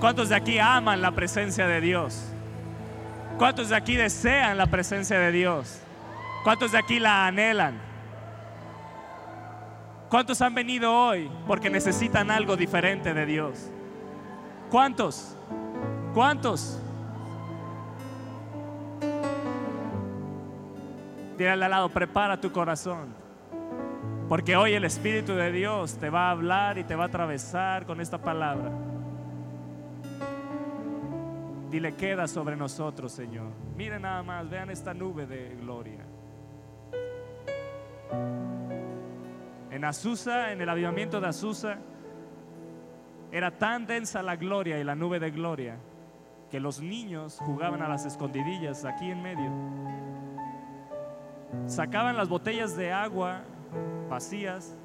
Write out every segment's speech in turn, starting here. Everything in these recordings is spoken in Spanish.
¿Cuántos de aquí aman la presencia de Dios? ¿Cuántos de aquí desean la presencia de Dios? ¿Cuántos de aquí la anhelan? ¿Cuántos han venido hoy porque necesitan algo diferente de Dios? ¿Cuántos? ¿Cuántos? Dile al lado, prepara tu corazón. Porque hoy el Espíritu de Dios te va a hablar y te va a atravesar con esta palabra. Dile, queda sobre nosotros, Señor. Miren nada más, vean esta nube de gloria. En Azusa, en el avivamiento de Azusa, era tan densa la gloria y la nube de gloria que los niños jugaban a las escondidillas aquí en medio. Sacaban las botellas de agua vacías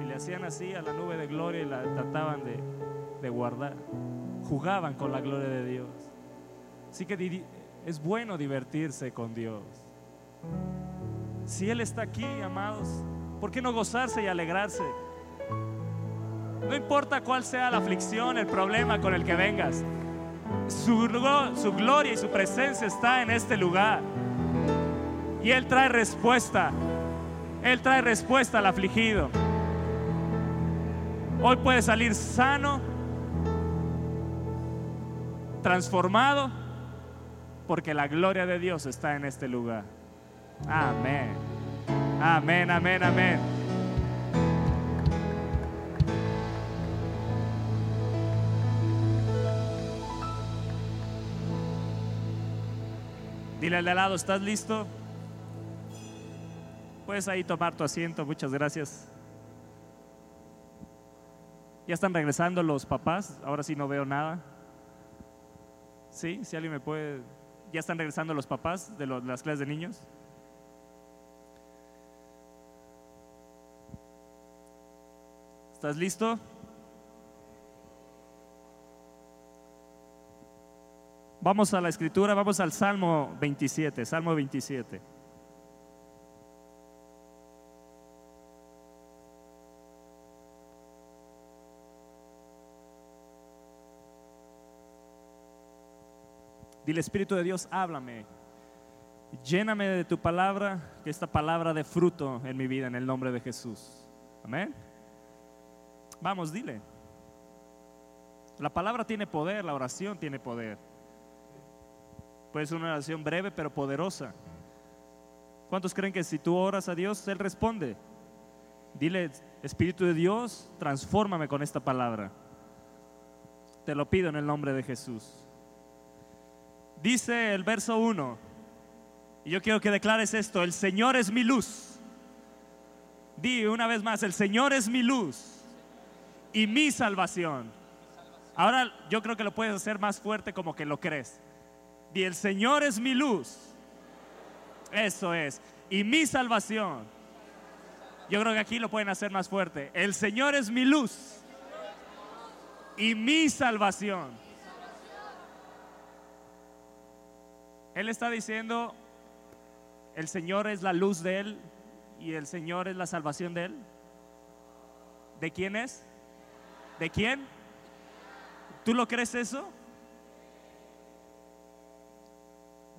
y le hacían así a la nube de gloria y la trataban de, de guardar. Jugaban con la gloria de Dios. Así que es bueno divertirse con Dios. Si Él está aquí, amados, ¿por qué no gozarse y alegrarse? No importa cuál sea la aflicción, el problema con el que vengas. Su, gloria y su presencia está en este lugar. Y Él trae respuesta. Él trae respuesta al afligido. Hoy puede salir sano, transformado, porque la gloria de Dios está en este lugar. Amén. Amén, amén, amén. Dile al de lado, ¿estás listo? Puedes ahí tomar tu asiento, muchas gracias. Ya están regresando los papás, ahora sí no veo nada. Sí, si alguien me puede... Ya están regresando los papás de, de las clases de niños. ¿Estás listo? Vamos a la escritura, vamos al Salmo 27, Salmo 27. Dile, Espíritu de Dios, háblame. Lléname de tu palabra, que esta palabra de fruto en mi vida, en el nombre de Jesús. Amén. Vamos, dile. La palabra tiene poder, la oración tiene poder. Puede ser una oración breve pero poderosa. ¿Cuántos creen que si tú oras a Dios, Él responde? Dile, Espíritu de Dios, transfórmame con esta palabra. Te lo pido en el nombre de Jesús. Dice el verso 1, y yo quiero que declares esto, el Señor es mi luz. Di una vez más, el Señor es mi luz y mi salvación. Ahora yo creo que lo puedes hacer más fuerte como que lo crees. Di, el Señor es mi luz. Eso es. Y mi salvación. Yo creo que aquí lo pueden hacer más fuerte. El Señor es mi luz. Y mi salvación. Él está diciendo, el Señor es la luz de Él y el Señor es la salvación de Él. ¿De quién es? ¿De quién? ¿Tú lo crees eso?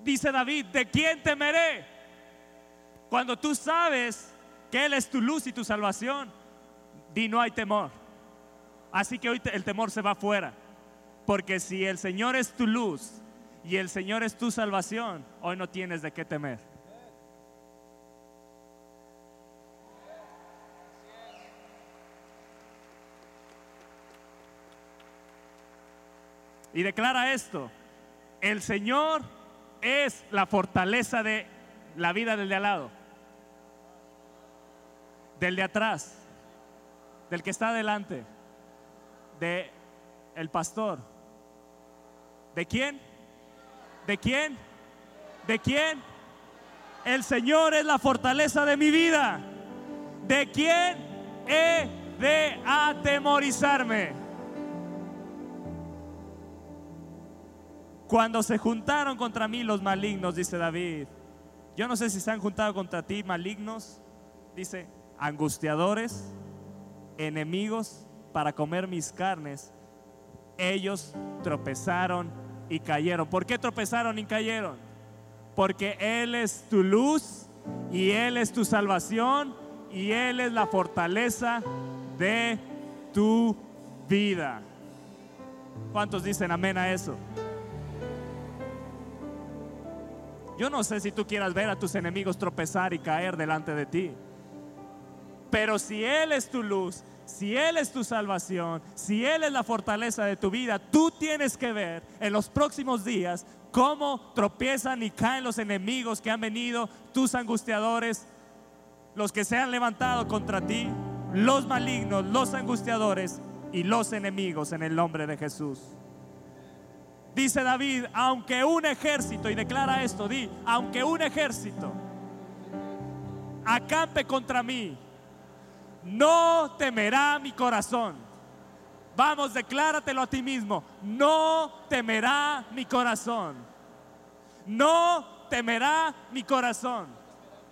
Dice David, ¿de quién temeré? Cuando tú sabes que Él es tu luz y tu salvación, di no hay temor. Así que hoy el temor se va afuera. Porque si el Señor es tu luz y el Señor es tu salvación, hoy no tienes de qué temer. Y declara esto, el Señor es la fortaleza de la vida del de al lado, del de atrás, del que está adelante, de el pastor. ¿De quién? ¿De quién? ¿De quién? El Señor es la fortaleza de mi vida. ¿De quién he de atemorizarme? Cuando se juntaron contra mí los malignos, dice David, yo no sé si se han juntado contra ti malignos, dice, angustiadores, enemigos para comer mis carnes, ellos tropezaron y cayeron. ¿Por qué tropezaron y cayeron? Porque Él es tu luz y Él es tu salvación y Él es la fortaleza de tu vida. ¿Cuántos dicen amén a eso? Yo no sé si tú quieras ver a tus enemigos tropezar y caer delante de ti. Pero si Él es tu luz, si Él es tu salvación, si Él es la fortaleza de tu vida, tú tienes que ver en los próximos días cómo tropiezan y caen los enemigos que han venido, tus angustiadores, los que se han levantado contra ti, los malignos, los angustiadores y los enemigos en el nombre de Jesús. Dice David, aunque un ejército, y declara esto, di, aunque un ejército acampe contra mí, no temerá mi corazón. Vamos, decláratelo a ti mismo, no temerá mi corazón. No temerá mi corazón.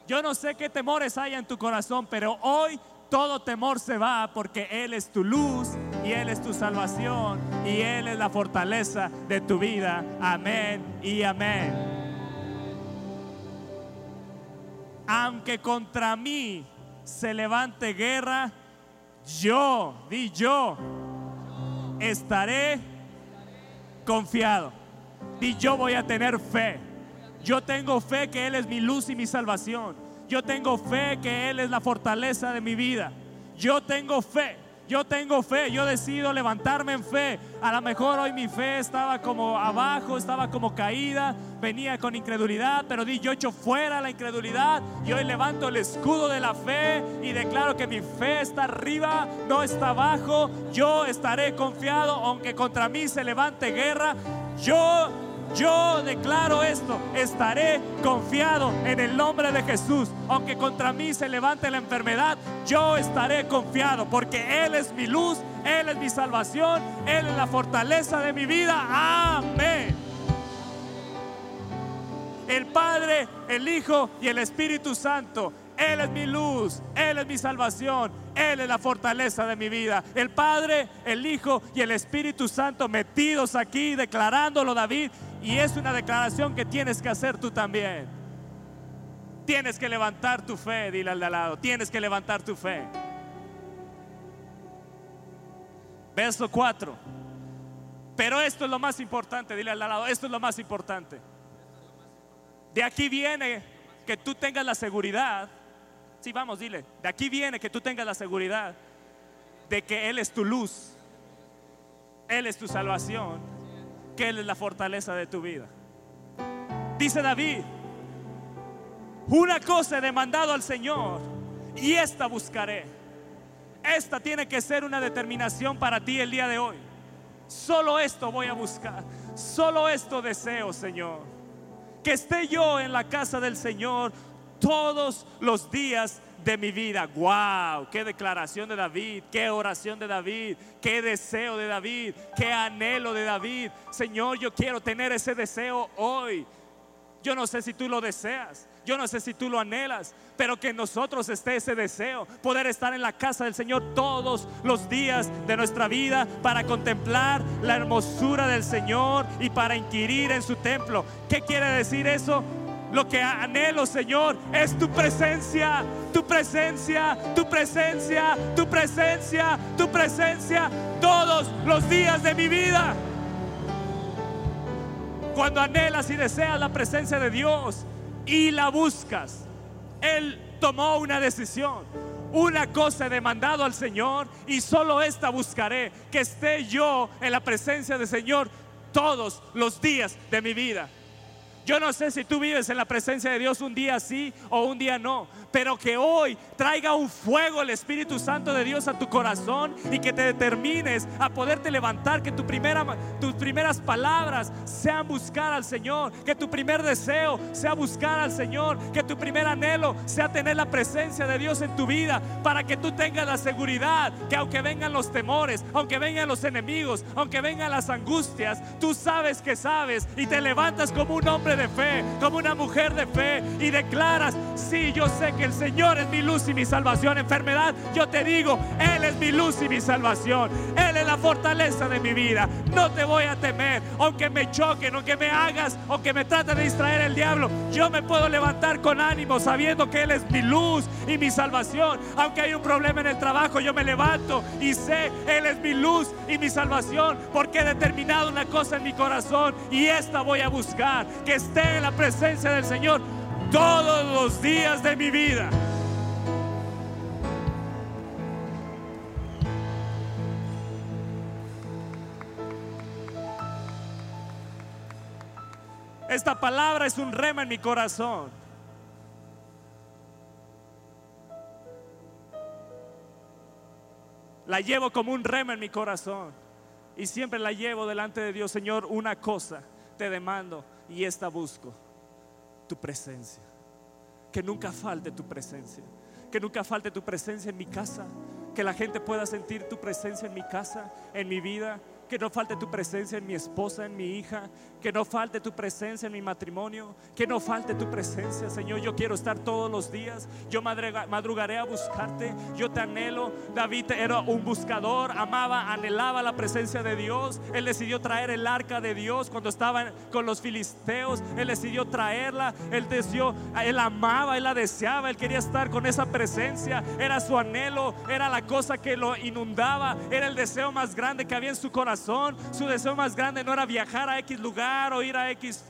Yo no sé qué temores hay en tu corazón, pero hoy todo temor se va porque Él es tu luz y Él es tu salvación y Él es la fortaleza de tu vida. Amén y amén. Aunque contra mí se levante guerra, yo, di yo, estaré confiado. Di yo voy a tener fe. Yo tengo fe que Él es mi luz y mi salvación. Yo tengo fe que Él es la fortaleza de mi vida. Yo tengo fe. Yo tengo fe, yo decido levantarme en fe. A lo mejor hoy mi fe estaba como abajo, estaba como caída, venía con incredulidad, pero di yo echo fuera la incredulidad y hoy levanto el escudo de la fe y declaro que mi fe está arriba, no está abajo. Yo estaré confiado, aunque contra mí se levante guerra. Yo yo declaro esto, estaré confiado en el nombre de Jesús. Aunque contra mí se levante la enfermedad, yo estaré confiado porque Él es mi luz, Él es mi salvación, Él es la fortaleza de mi vida. Amén. El Padre, el Hijo y el Espíritu Santo él es mi luz, Él es mi salvación, Él es la fortaleza de mi vida. El Padre, el Hijo y el Espíritu Santo metidos aquí, declarándolo David. Y es una declaración que tienes que hacer tú también. Tienes que levantar tu fe, dile al de al lado, tienes que levantar tu fe. Verso 4. Pero esto es lo más importante, dile al de al lado, esto es lo más importante. De aquí viene que tú tengas la seguridad Sí, vamos, dile. De aquí viene que tú tengas la seguridad de que Él es tu luz, Él es tu salvación, que Él es la fortaleza de tu vida. Dice David, una cosa he demandado al Señor y esta buscaré. Esta tiene que ser una determinación para ti el día de hoy. Solo esto voy a buscar. Solo esto deseo, Señor. Que esté yo en la casa del Señor todos los días de mi vida. ¡Wow! ¡Qué declaración de David! ¡Qué oración de David! ¡Qué deseo de David! ¡Qué anhelo de David! Señor, yo quiero tener ese deseo hoy. Yo no sé si tú lo deseas. Yo no sé si tú lo anhelas, pero que en nosotros esté ese deseo, poder estar en la casa del Señor todos los días de nuestra vida para contemplar la hermosura del Señor y para inquirir en su templo. ¿Qué quiere decir eso? Lo que anhelo, Señor, es tu presencia, tu presencia, tu presencia, tu presencia, tu presencia todos los días de mi vida. Cuando anhelas y deseas la presencia de Dios y la buscas, Él tomó una decisión. Una cosa he demandado al Señor y solo esta buscaré, que esté yo en la presencia del Señor todos los días de mi vida. Yo no sé si tú vives en la presencia de Dios un día sí o un día no, pero que hoy traiga un fuego el Espíritu Santo de Dios a tu corazón y que te determines a poderte levantar, que tu primera, tus primeras palabras sean buscar al Señor, que tu primer deseo sea buscar al Señor, que tu primer anhelo sea tener la presencia de Dios en tu vida, para que tú tengas la seguridad que aunque vengan los temores, aunque vengan los enemigos, aunque vengan las angustias, tú sabes que sabes y te levantas como un hombre de fe, como una mujer de fe y declaras, sí, yo sé que el Señor es mi luz y mi salvación. Enfermedad, yo te digo, Él es mi luz y mi salvación. Él es la fortaleza de mi vida. No te voy a temer, aunque me choquen, aunque me hagas, aunque me trate de distraer el diablo. Yo me puedo levantar con ánimo sabiendo que Él es mi luz y mi salvación. Aunque hay un problema en el trabajo, yo me levanto y sé, Él es mi luz y mi salvación, porque he determinado una cosa en mi corazón y esta voy a buscar, que esté en la presencia del Señor todos los días de mi vida. Esta palabra es un rema en mi corazón. La llevo como un rema en mi corazón. Y siempre la llevo delante de Dios. Señor, una cosa te demando y esta busco tu presencia. Que nunca falte tu presencia. Que nunca falte tu presencia en mi casa. Que la gente pueda sentir tu presencia en mi casa, en mi vida. Que no falte tu presencia en mi esposa, en mi hija. Que no falte tu presencia en mi matrimonio. Que no falte tu presencia, Señor. Yo quiero estar todos los días. Yo madrugaré a buscarte. Yo te anhelo. David era un buscador. Amaba, anhelaba la presencia de Dios. Él decidió traer el arca de Dios cuando estaban con los filisteos. Él decidió traerla. Él decidió, él amaba, él la deseaba. Él quería estar con esa presencia. Era su anhelo. Era la cosa que lo inundaba. Era el deseo más grande que había en su corazón su deseo más grande no era viajar a X lugar o ir a X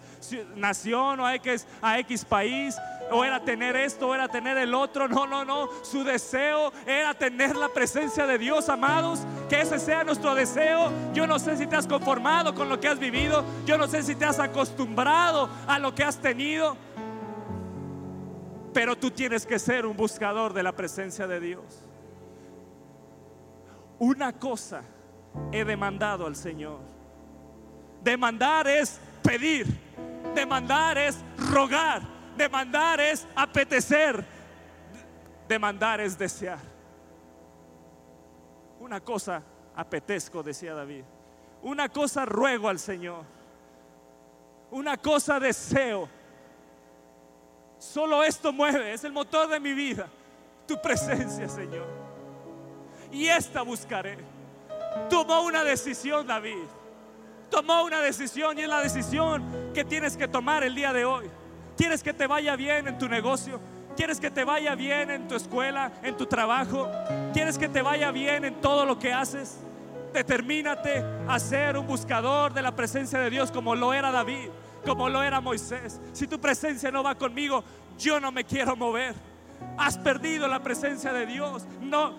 nación o a X, a X país o era tener esto o era tener el otro. No, no, no. Su deseo era tener la presencia de Dios, amados. Que ese sea nuestro deseo. Yo no sé si te has conformado con lo que has vivido. Yo no sé si te has acostumbrado a lo que has tenido. Pero tú tienes que ser un buscador de la presencia de Dios. Una cosa he demandado al Señor. Demandar es pedir, demandar es rogar, demandar es apetecer, demandar es desear. Una cosa apetezco, decía David. Una cosa ruego al Señor. Una cosa deseo. Solo esto mueve, es el motor de mi vida. Tu presencia, Señor. Y esta buscaré. Tomó una decisión, David. Tomó una decisión y es la decisión que tienes que tomar el día de hoy. ¿Quieres que te vaya bien en tu negocio? ¿Quieres que te vaya bien en tu escuela, en tu trabajo? ¿Quieres que te vaya bien en todo lo que haces? Determínate a ser un buscador de la presencia de Dios como lo era David, como lo era Moisés. Si tu presencia no va conmigo, yo no me quiero mover. Has perdido la presencia de Dios. No,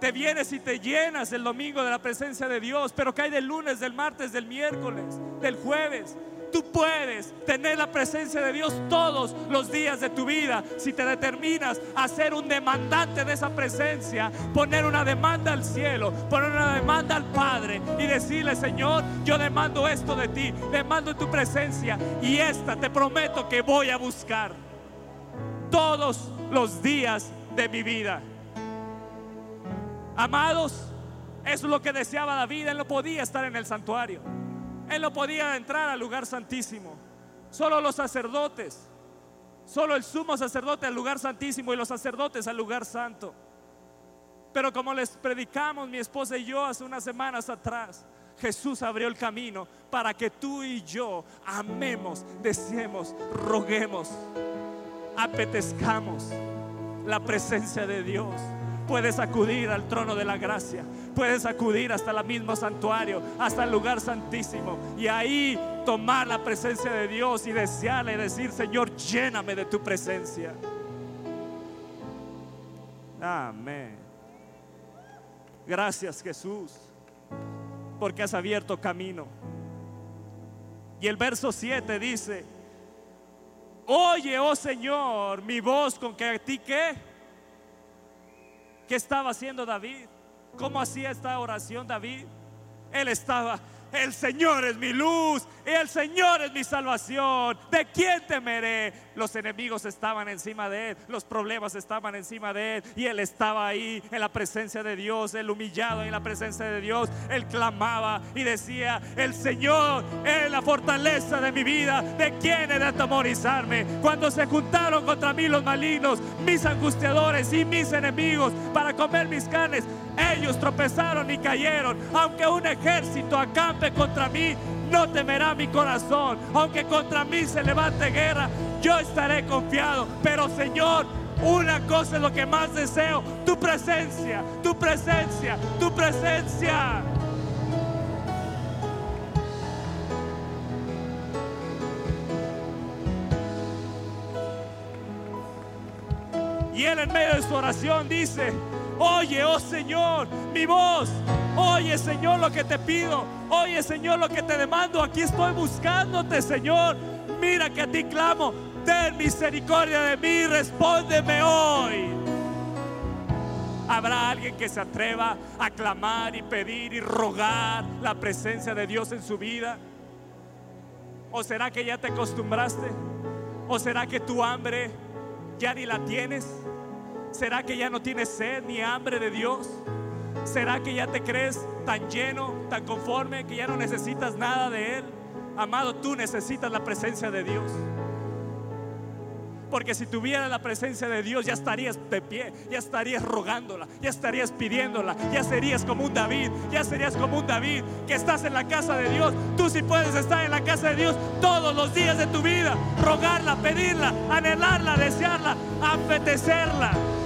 te vienes y te llenas el domingo de la presencia de Dios, pero que hay del lunes, del martes, del miércoles, del jueves. Tú puedes tener la presencia de Dios todos los días de tu vida si te determinas a ser un demandante de esa presencia, poner una demanda al cielo, poner una demanda al Padre y decirle, Señor, yo demando esto de ti, demando tu presencia y esta te prometo que voy a buscar todos los días de mi vida. Amados, eso es lo que deseaba David. Él no podía estar en el santuario. Él no podía entrar al lugar santísimo. Solo los sacerdotes. Solo el sumo sacerdote al lugar santísimo y los sacerdotes al lugar santo. Pero como les predicamos mi esposa y yo hace unas semanas atrás, Jesús abrió el camino para que tú y yo amemos, deseemos, roguemos, apetezcamos la presencia de Dios puedes acudir al trono de la gracia, puedes acudir hasta el mismo santuario, hasta el lugar santísimo y ahí tomar la presencia de Dios y desearle y decir, Señor, lléname de tu presencia. Amén. Gracias Jesús, porque has abierto camino. Y el verso 7 dice, oye, oh Señor, mi voz con que a ti que ¿Qué estaba haciendo David? ¿Cómo hacía esta oración David? Él estaba El Señor es mi luz y el Señor es mi salvación. ¿De quién temeré? Los enemigos estaban encima de él, los problemas estaban encima de él y él estaba ahí en la presencia de Dios, él humillado en la presencia de Dios. Él clamaba y decía, el Señor es la fortaleza de mi vida. ¿De quién he de atemorizarme? Cuando se juntaron contra mí los malignos, mis angustiadores y mis enemigos para comer mis carnes, ellos tropezaron y cayeron. Aunque un ejército contra mí, no temerá mi corazón. Aunque contra mí se levante guerra, yo estaré confiado. Pero Señor, una cosa es lo que más deseo, tu presencia, tu presencia, tu presencia. Y él en medio de su oración dice, oye, oh Señor, mi voz. Oye, Señor, lo que te pido. Oye, Señor, lo que te demando. Aquí estoy buscándote, Señor. Mira que a ti clamo. Ten misericordia de mí. Respóndeme hoy. ¿Habrá alguien que se atreva a clamar y pedir y rogar la presencia de Dios en su vida? ¿O será que ya te acostumbraste? ¿O será que tu hambre ya ni la tienes? ¿Será que ya no tienes sed ni hambre de Dios? ¿Será que ya te crees tan lleno, tan conforme, que ya no necesitas nada de Él? Amado, tú necesitas la presencia de Dios. Porque si tuvieras la presencia de Dios, ya estarías de pie, ya estarías rogándola, ya estarías pidiéndola, ya serías como un David, ya serías como un David que estás en la casa de Dios. Tú sí puedes estar en la casa de Dios todos los días de tu vida, rogarla, pedirla, anhelarla, desearla, apetecerla.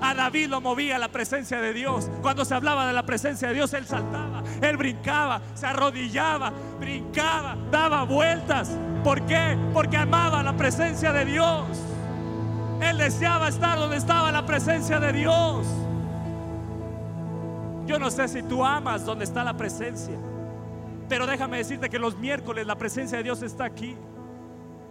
A David lo movía la presencia de Dios. Cuando se hablaba de la presencia de Dios, él saltaba, él brincaba, se arrodillaba, brincaba, daba vueltas. ¿Por qué? Porque amaba la presencia de Dios. Él deseaba estar donde estaba la presencia de Dios. Yo no sé si tú amas donde está la presencia, pero déjame decirte que los miércoles la presencia de Dios está aquí.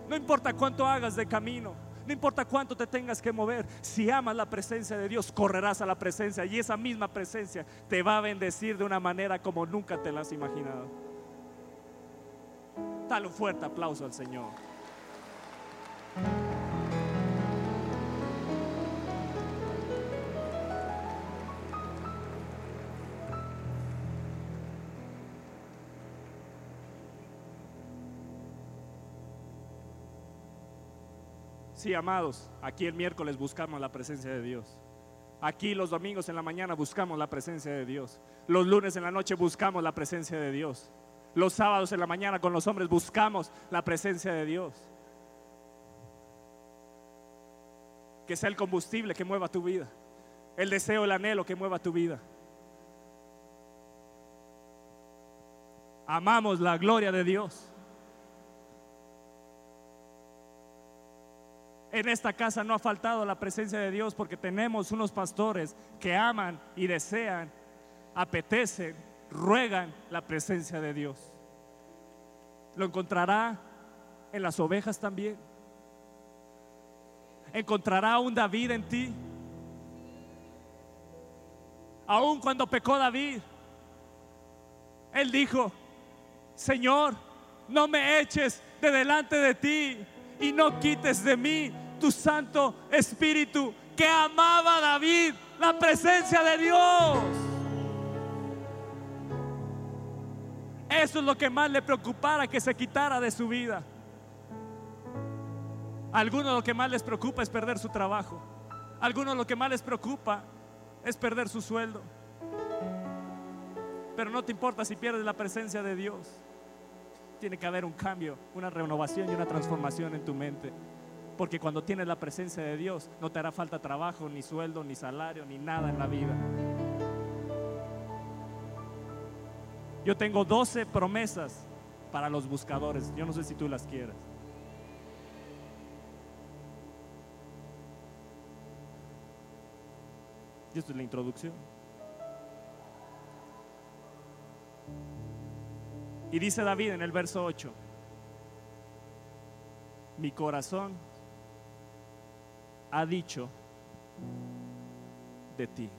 No importa cuánto hagas de camino. No importa cuánto te tengas que mover, si amas la presencia de Dios, correrás a la presencia y esa misma presencia te va a bendecir de una manera como nunca te la has imaginado. Dale un fuerte aplauso al Señor. Sí, amados, aquí el miércoles buscamos la presencia de Dios. Aquí los domingos en la mañana buscamos la presencia de Dios. Los lunes en la noche buscamos la presencia de Dios. Los sábados en la mañana con los hombres buscamos la presencia de Dios. Que sea el combustible que mueva tu vida. El deseo, el anhelo que mueva tu vida. Amamos la gloria de Dios. En esta casa no ha faltado la presencia de Dios porque tenemos unos pastores que aman y desean, apetecen, ruegan la presencia de Dios. Lo encontrará en las ovejas también. Encontrará un David en ti. Aun cuando pecó David, él dijo, Señor, no me eches de delante de ti y no quites de mí tu Santo Espíritu que amaba a David, la presencia de Dios. Eso es lo que más le preocupara que se quitara de su vida. A algunos lo que más les preocupa es perder su trabajo. A algunos lo que más les preocupa es perder su sueldo. Pero no te importa si pierdes la presencia de Dios. Tiene que haber un cambio, una renovación y una transformación en tu mente. Porque cuando tienes la presencia de Dios, no te hará falta trabajo, ni sueldo, ni salario, ni nada en la vida. Yo tengo 12 promesas para los buscadores. Yo no sé si tú las quieres. Y esto es la introducción. Y dice David en el verso 8, mi corazón ha dicho de ti.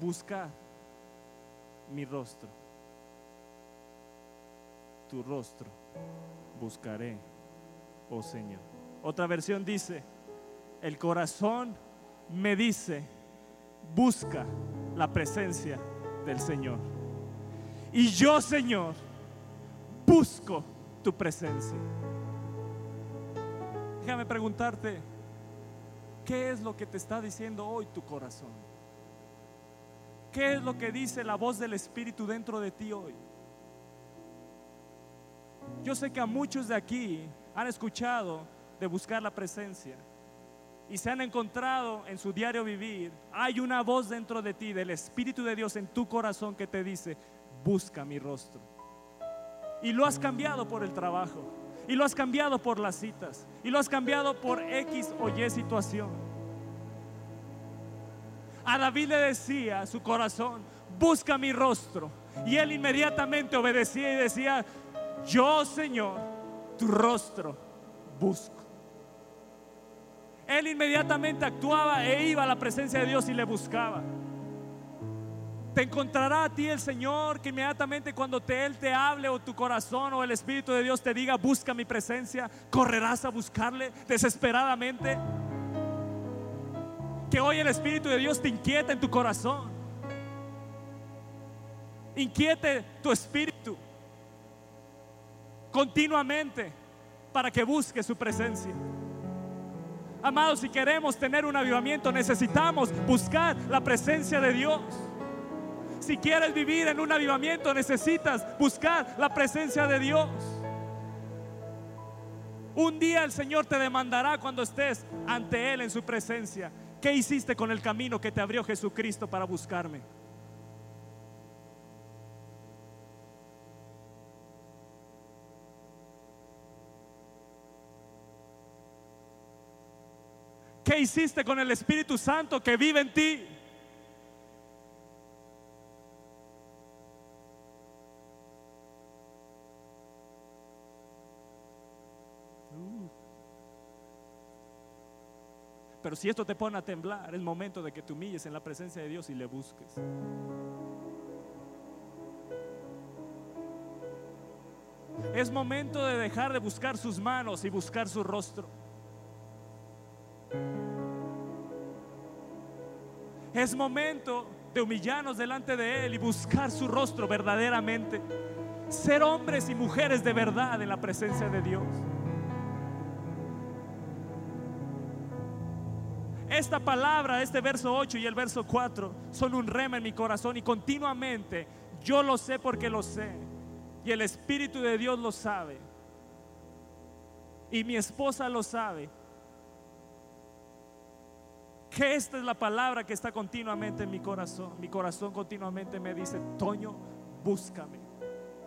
busca mi rostro. Tu rostro buscaré, oh Señor. Otra versión dice, el corazón me dice, busca la presencia del Señor. Y yo, Señor, busco tu presencia. Déjame preguntarte, ¿qué es lo que te está diciendo hoy tu corazón? ¿Qué es lo que dice la voz del Espíritu dentro de ti hoy? Yo sé que a muchos de aquí han escuchado de buscar la presencia y se han encontrado en su diario vivir. Hay una voz dentro de ti, del Espíritu de Dios en tu corazón que te dice, busca mi rostro. Y lo has cambiado por el trabajo, y lo has cambiado por las citas, y lo has cambiado por X o Y situación. A David le decía a su corazón, busca mi rostro. Y él inmediatamente obedecía y decía, yo Señor, tu rostro busco. Él inmediatamente actuaba e iba a la presencia de Dios y le buscaba. Te encontrará a ti el Señor que inmediatamente cuando te, Él te hable o tu corazón o el Espíritu de Dios te diga, busca mi presencia, correrás a buscarle desesperadamente. Que hoy el Espíritu de Dios te inquieta en tu corazón. Inquiete tu espíritu continuamente para que busque su presencia. Amados, si queremos tener un avivamiento, necesitamos buscar la presencia de Dios. Si quieres vivir en un avivamiento, necesitas buscar la presencia de Dios. Un día el Señor te demandará cuando estés ante Él en su presencia. ¿Qué hiciste con el camino que te abrió Jesucristo para buscarme? ¿Qué hiciste con el Espíritu Santo que vive en ti? Si esto te pone a temblar, es momento de que te humilles en la presencia de Dios y le busques. Es momento de dejar de buscar sus manos y buscar su rostro. Es momento de humillarnos delante de Él y buscar su rostro verdaderamente. Ser hombres y mujeres de verdad en la presencia de Dios. Esta palabra, este verso 8 y el verso 4 son un rema en mi corazón y continuamente yo lo sé porque lo sé. Y el Espíritu de Dios lo sabe. Y mi esposa lo sabe que esta es la palabra que está continuamente en mi corazón. Mi corazón continuamente me dice, Toño, búscame.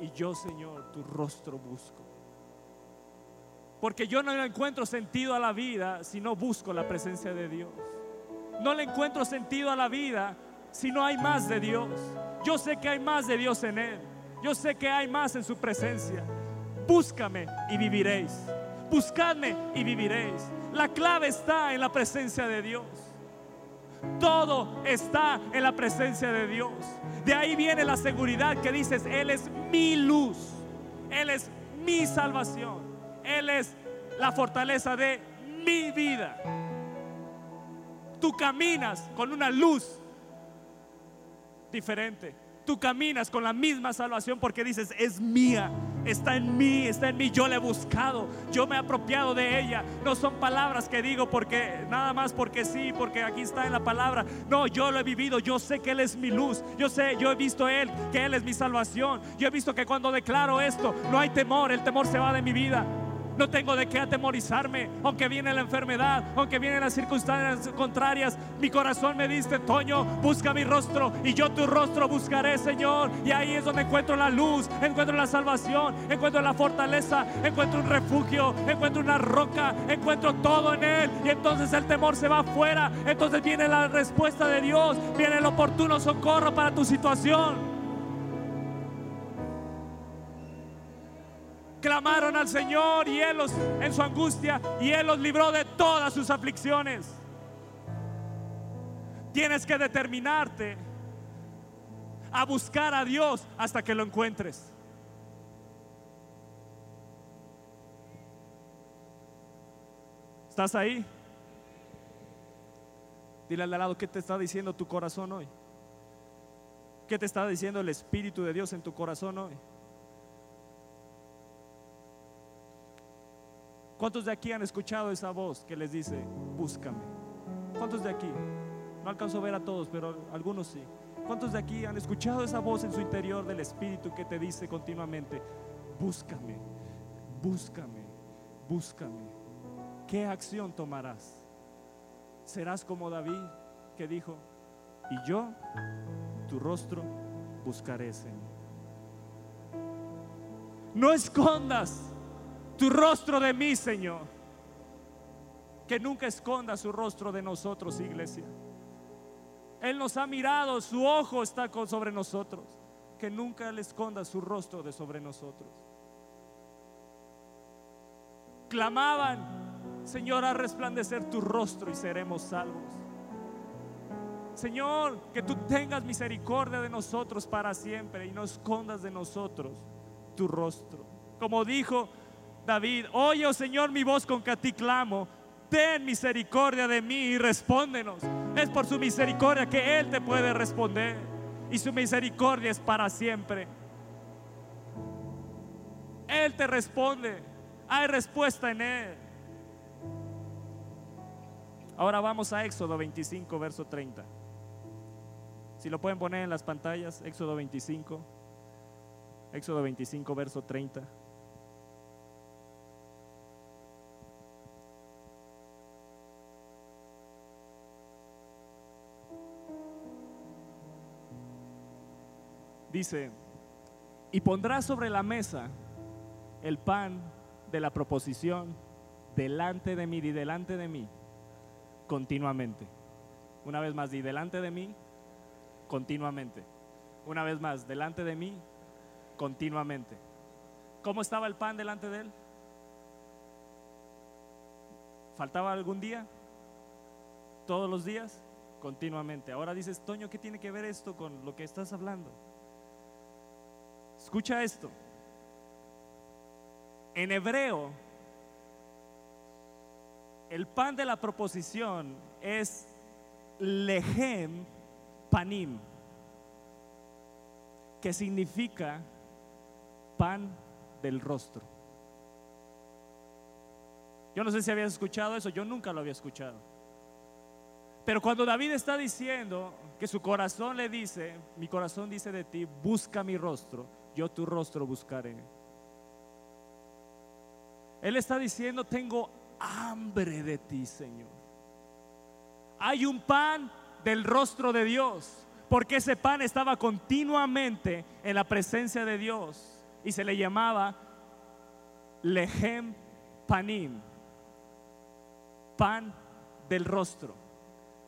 Y yo, Señor, tu rostro busco. Porque yo no le encuentro sentido a la vida si no busco la presencia de Dios. No le encuentro sentido a la vida si no hay más de Dios. Yo sé que hay más de Dios en Él. Yo sé que hay más en su presencia. Búscame y viviréis. Buscadme y viviréis. La clave está en la presencia de Dios. Todo está en la presencia de Dios. De ahí viene la seguridad que dices, Él es mi luz, Él es mi salvación, Él es la fortaleza de mi vida. Tú caminas con una luz diferente tú caminas con la misma salvación porque dices, es mía, está en mí, está en mí, yo la he buscado, yo me he apropiado de ella. No son palabras que digo porque nada más porque sí, porque aquí está en la palabra. No, yo lo he vivido, yo sé que Él es mi luz, yo sé, yo he visto Él, que Él es mi salvación. Yo he visto que cuando declaro esto, no hay temor, el temor se va de mi vida. No tengo de qué atemorizarme, aunque viene la enfermedad, aunque vienen las circunstancias contrarias. Mi corazón me dice, Toño, busca mi rostro y yo tu rostro buscaré, Señor. Y ahí es donde encuentro la luz, encuentro la salvación, encuentro la fortaleza, encuentro un refugio, encuentro una roca, encuentro todo en Él. Y entonces el temor se va afuera. Entonces viene la respuesta de Dios, viene el oportuno socorro para tu situación. Clamaron al Señor y Él los, en su angustia, y Él los libró de todas sus aflicciones. Tienes que determinarte a buscar a Dios hasta que lo encuentres. ¿Estás ahí? Dile al lado, ¿qué te está diciendo tu corazón hoy? ¿Qué te está diciendo el Espíritu de Dios en tu corazón hoy? ¿Cuántos de aquí han escuchado esa voz que les dice, búscame? ¿Cuántos de aquí? No alcanzo a ver a todos, pero algunos sí. ¿Cuántos de aquí han escuchado esa voz en su interior del Espíritu que te dice continuamente, búscame, búscame, búscame? ¿Qué acción tomarás? ¿Serás como David que dijo, y yo tu rostro buscaré, Señor? No escondas tu rostro de mí, Señor. Que nunca esconda su rostro de nosotros, iglesia. Él nos ha mirado, su ojo está sobre nosotros. Que nunca le esconda su rostro de sobre nosotros. Clamaban, Señor, a resplandecer tu rostro y seremos salvos. Señor, que tú tengas misericordia de nosotros para siempre y no escondas de nosotros tu rostro. Como dijo David, oye, oh Señor, mi voz con que a ti clamo, ten misericordia de mí y respóndenos. Es por su misericordia que Él te puede responder y su misericordia es para siempre. Él te responde, hay respuesta en Él. Ahora vamos a Éxodo 25, verso 30. Si lo pueden poner en las pantallas, Éxodo 25, Éxodo 25, verso 30. Dice, y pondrá sobre la mesa el pan de la proposición delante de mí y delante de mí continuamente. Una vez más, y delante de mí continuamente. Una vez más, delante de mí continuamente. ¿Cómo estaba el pan delante de él? ¿Faltaba algún día? ¿Todos los días? Continuamente. Ahora dices, Toño, ¿qué tiene que ver esto con lo que estás hablando? Escucha esto. En hebreo, el pan de la proposición es lehem panim, que significa pan del rostro. Yo no sé si habías escuchado eso, yo nunca lo había escuchado. Pero cuando David está diciendo que su corazón le dice, mi corazón dice de ti, busca mi rostro, yo tu rostro buscaré. Él está diciendo, tengo hambre de ti, Señor. Hay un pan del rostro de Dios, porque ese pan estaba continuamente en la presencia de Dios y se le llamaba lehem panim, pan del rostro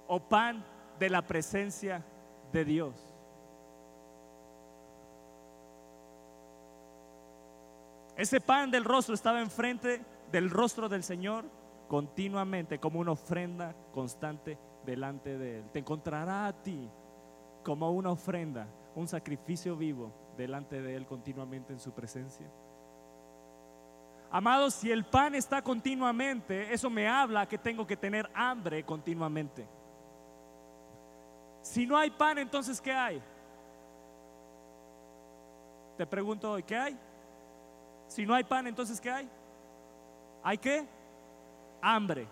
o pan de la presencia de Dios. Ese pan del rostro estaba enfrente del rostro del Señor continuamente como una ofrenda constante delante de Él. Te encontrará a ti como una ofrenda, un sacrificio vivo delante de Él continuamente en su presencia. Amados, si el pan está continuamente, eso me habla que tengo que tener hambre continuamente. Si no hay pan, entonces ¿qué hay? Te pregunto hoy, ¿qué hay? Si no hay pan, entonces ¿qué hay? ¿Hay qué? Hambre.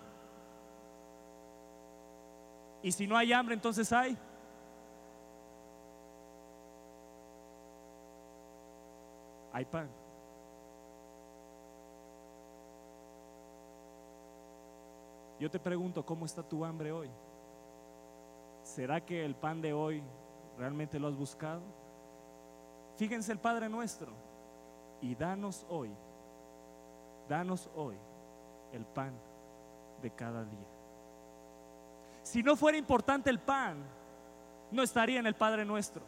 Y si no hay hambre, entonces hay. Hay pan. Yo te pregunto, ¿cómo está tu hambre hoy? ¿Será que el pan de hoy realmente lo has buscado? Fíjense el Padre nuestro y danos hoy, danos hoy el pan de cada día. Si no fuera importante el pan, no estaría en el Padre nuestro.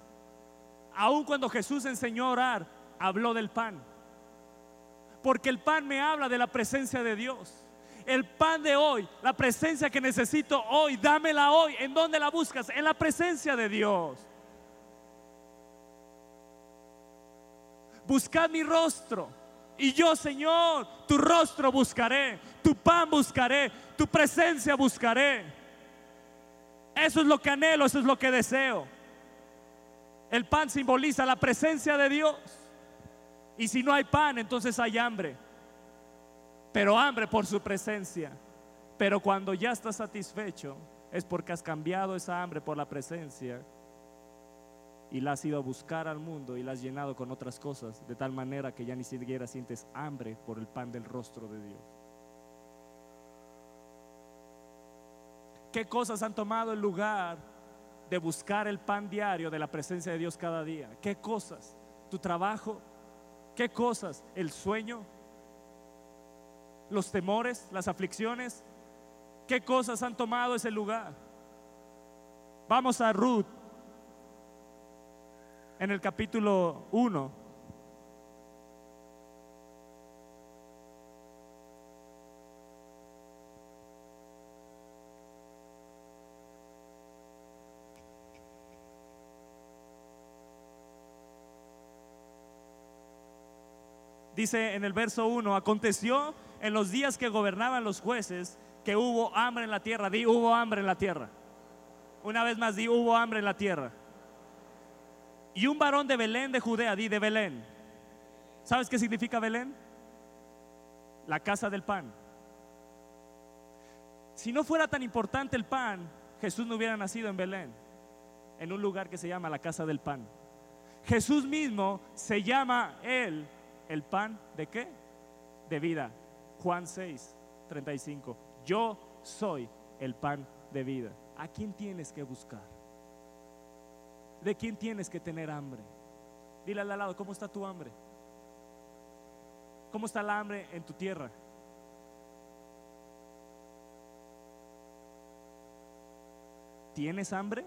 Aun cuando Jesús enseñó a orar, habló del pan. Porque el pan me habla de la presencia de Dios. El pan de hoy, la presencia que necesito hoy, dámela hoy. ¿En dónde la buscas? En la presencia de Dios. Buscad mi rostro. Y yo, Señor, tu rostro buscaré, tu pan buscaré, tu presencia buscaré. Eso es lo que anhelo, eso es lo que deseo. El pan simboliza la presencia de Dios. Y si no hay pan, entonces hay hambre. Pero hambre por su presencia. Pero cuando ya estás satisfecho, es porque has cambiado esa hambre por la presencia y la has ido a buscar al mundo y la has llenado con otras cosas, de tal manera que ya ni siquiera sientes hambre por el pan del rostro de Dios. ¿Qué cosas han tomado el lugar de buscar el pan diario de la presencia de Dios cada día? ¿Qué cosas? ¿Tu trabajo? ¿Qué cosas? ¿El sueño? ¿Los temores? ¿Las aflicciones? ¿Qué cosas han tomado ese lugar? Vamos a Ruth en el capítulo 1. Dice en el verso 1, aconteció en los días que gobernaban los jueces que hubo hambre en la tierra. Di, hubo hambre en la tierra. Una vez más, di, hubo hambre en la tierra. Y un varón de Belén de Judea, di de Belén. ¿Sabes qué significa Belén? La casa del pan. Si no fuera tan importante el pan, Jesús no hubiera nacido en Belén, en un lugar que se llama la casa del pan. Jesús mismo se llama él el pan de qué? De vida. Juan 6, 35. Yo soy el pan de vida. ¿A quién tienes que buscar? ¿De quién tienes que tener hambre? Dile al lado, ¿cómo está tu hambre? ¿Cómo está la hambre en tu tierra? ¿Tienes hambre?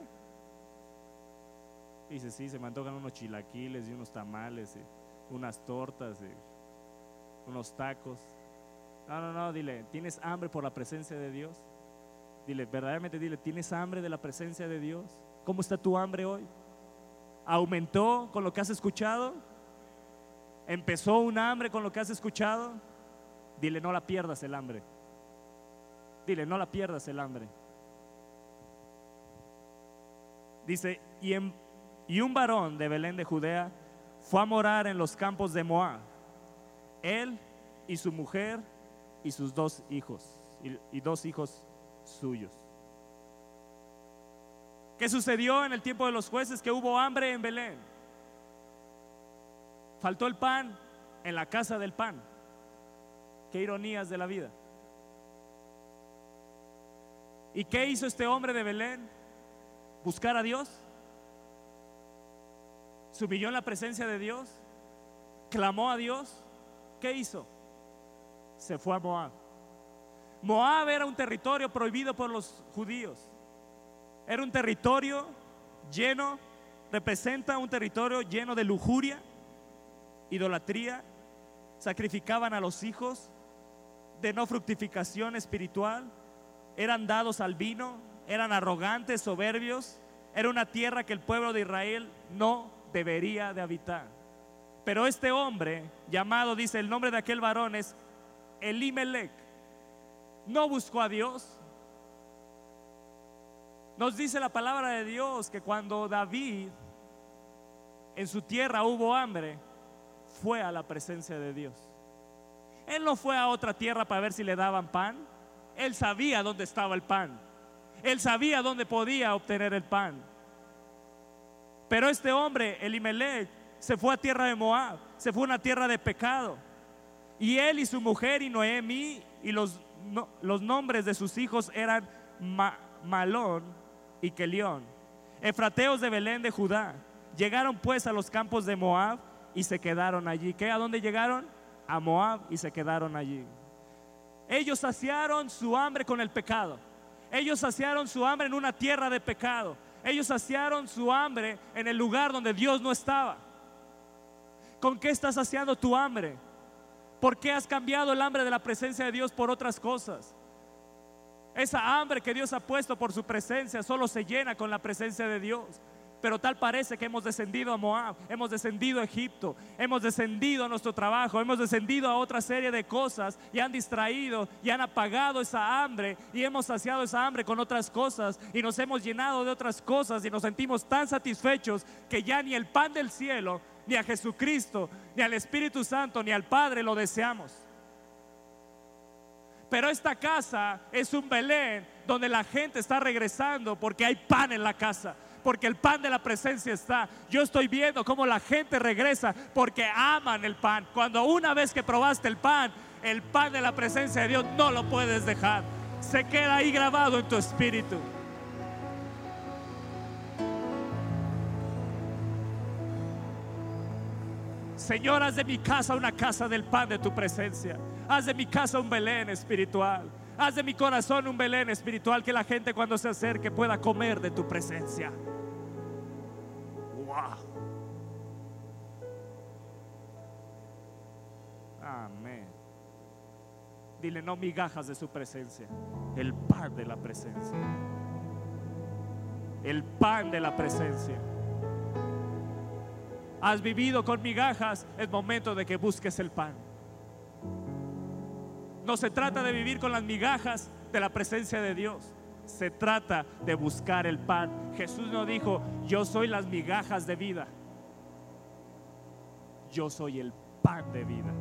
Dice, sí, se me antojan unos chilaquiles y unos tamales, y unas tortas, y unos tacos. No, no, no, dile, ¿tienes hambre por la presencia de Dios? Dile, verdaderamente dile, ¿tienes hambre de la presencia de Dios? ¿Cómo está tu hambre hoy? ¿Aumentó con lo que has escuchado? ¿Empezó un hambre con lo que has escuchado? Dile, no la pierdas el hambre. Dile, no la pierdas el hambre. Dice, y, un varón de Belén de Judea fue a morar en los campos de Moab. Él y su mujer y sus dos hijos, y dos hijos suyos. ¿Qué sucedió en el tiempo de los jueces? Que hubo hambre en Belén. Faltó el pan en la casa del pan. Qué ironías de la vida. ¿Y qué hizo este hombre de Belén? Buscar a Dios. Se humilló en la presencia de Dios. Clamó a Dios. ¿Qué hizo? Se fue a Moab. Moab era un territorio prohibido por los judíos. Era un territorio lleno, representa un territorio lleno de lujuria, idolatría, sacrificaban a los hijos, de no fructificación espiritual, eran dados al vino, eran arrogantes, soberbios, era una tierra que el pueblo de Israel no debería de habitar. Pero este hombre, llamado, dice el nombre de aquel varón es Elimelech, no buscó a Dios, nos dice la palabra de Dios que cuando David en su tierra hubo hambre, fue a la presencia de Dios. Él no fue a otra tierra para ver si le daban pan. Él sabía dónde estaba el pan. Él sabía dónde podía obtener el pan. Pero este hombre, Elimelech, se fue a tierra de Moab, se fue a una tierra de pecado. Y él y su mujer y Noemi y los, los nombres de sus hijos eran Malón y Kelión, efrateos de Belén de Judá. Llegaron pues a los campos de Moab y se quedaron allí. ¿Qué? ¿A dónde llegaron? A Moab y se quedaron allí. Ellos saciaron su hambre con el pecado. Ellos saciaron su hambre en una tierra de pecado. Ellos saciaron su hambre en el lugar donde Dios no estaba. ¿Con qué estás saciando tu hambre? ¿Por qué has cambiado el hambre de la presencia de Dios por otras cosas? Esa hambre que Dios ha puesto por su presencia solo se llena con la presencia de Dios. pero tal parece que hemos descendido a Moab, hemos descendido a Egipto, hemos descendido a nuestro trabajo, hemos descendido a otra serie de cosas y han distraído y han apagado esa hambre y hemos saciado esa hambre con otras cosas y nos hemos llenado de otras cosas y nos sentimos tan satisfechos que ya ni el pan del cielo, ni a Jesucristo, ni al Espíritu Santo, ni al Padre lo deseamos. Pero esta casa es un Belén donde la gente está regresando porque hay pan en la casa porque el pan de la presencia está. Yo estoy viendo cómo la gente regresa porque aman el pan. Cuando una vez que probaste el pan, el pan de la presencia de Dios no lo puedes dejar. Se queda ahí grabado en tu espíritu. Señor, haz de mi casa una casa del pan de tu presencia. Haz de mi casa un Belén espiritual. Haz de mi corazón un Belén espiritual que la gente cuando se acerque pueda comer de tu presencia. Amén. Dile no migajas de su presencia, el pan de la presencia. El pan de la presencia. Has vivido con migajas, es momento de que busques el pan. No se trata de vivir con las migajas de la presencia de Dios. Se trata de buscar el pan. Jesús no dijo, yo soy las migajas de vida. Yo soy el pan de vida.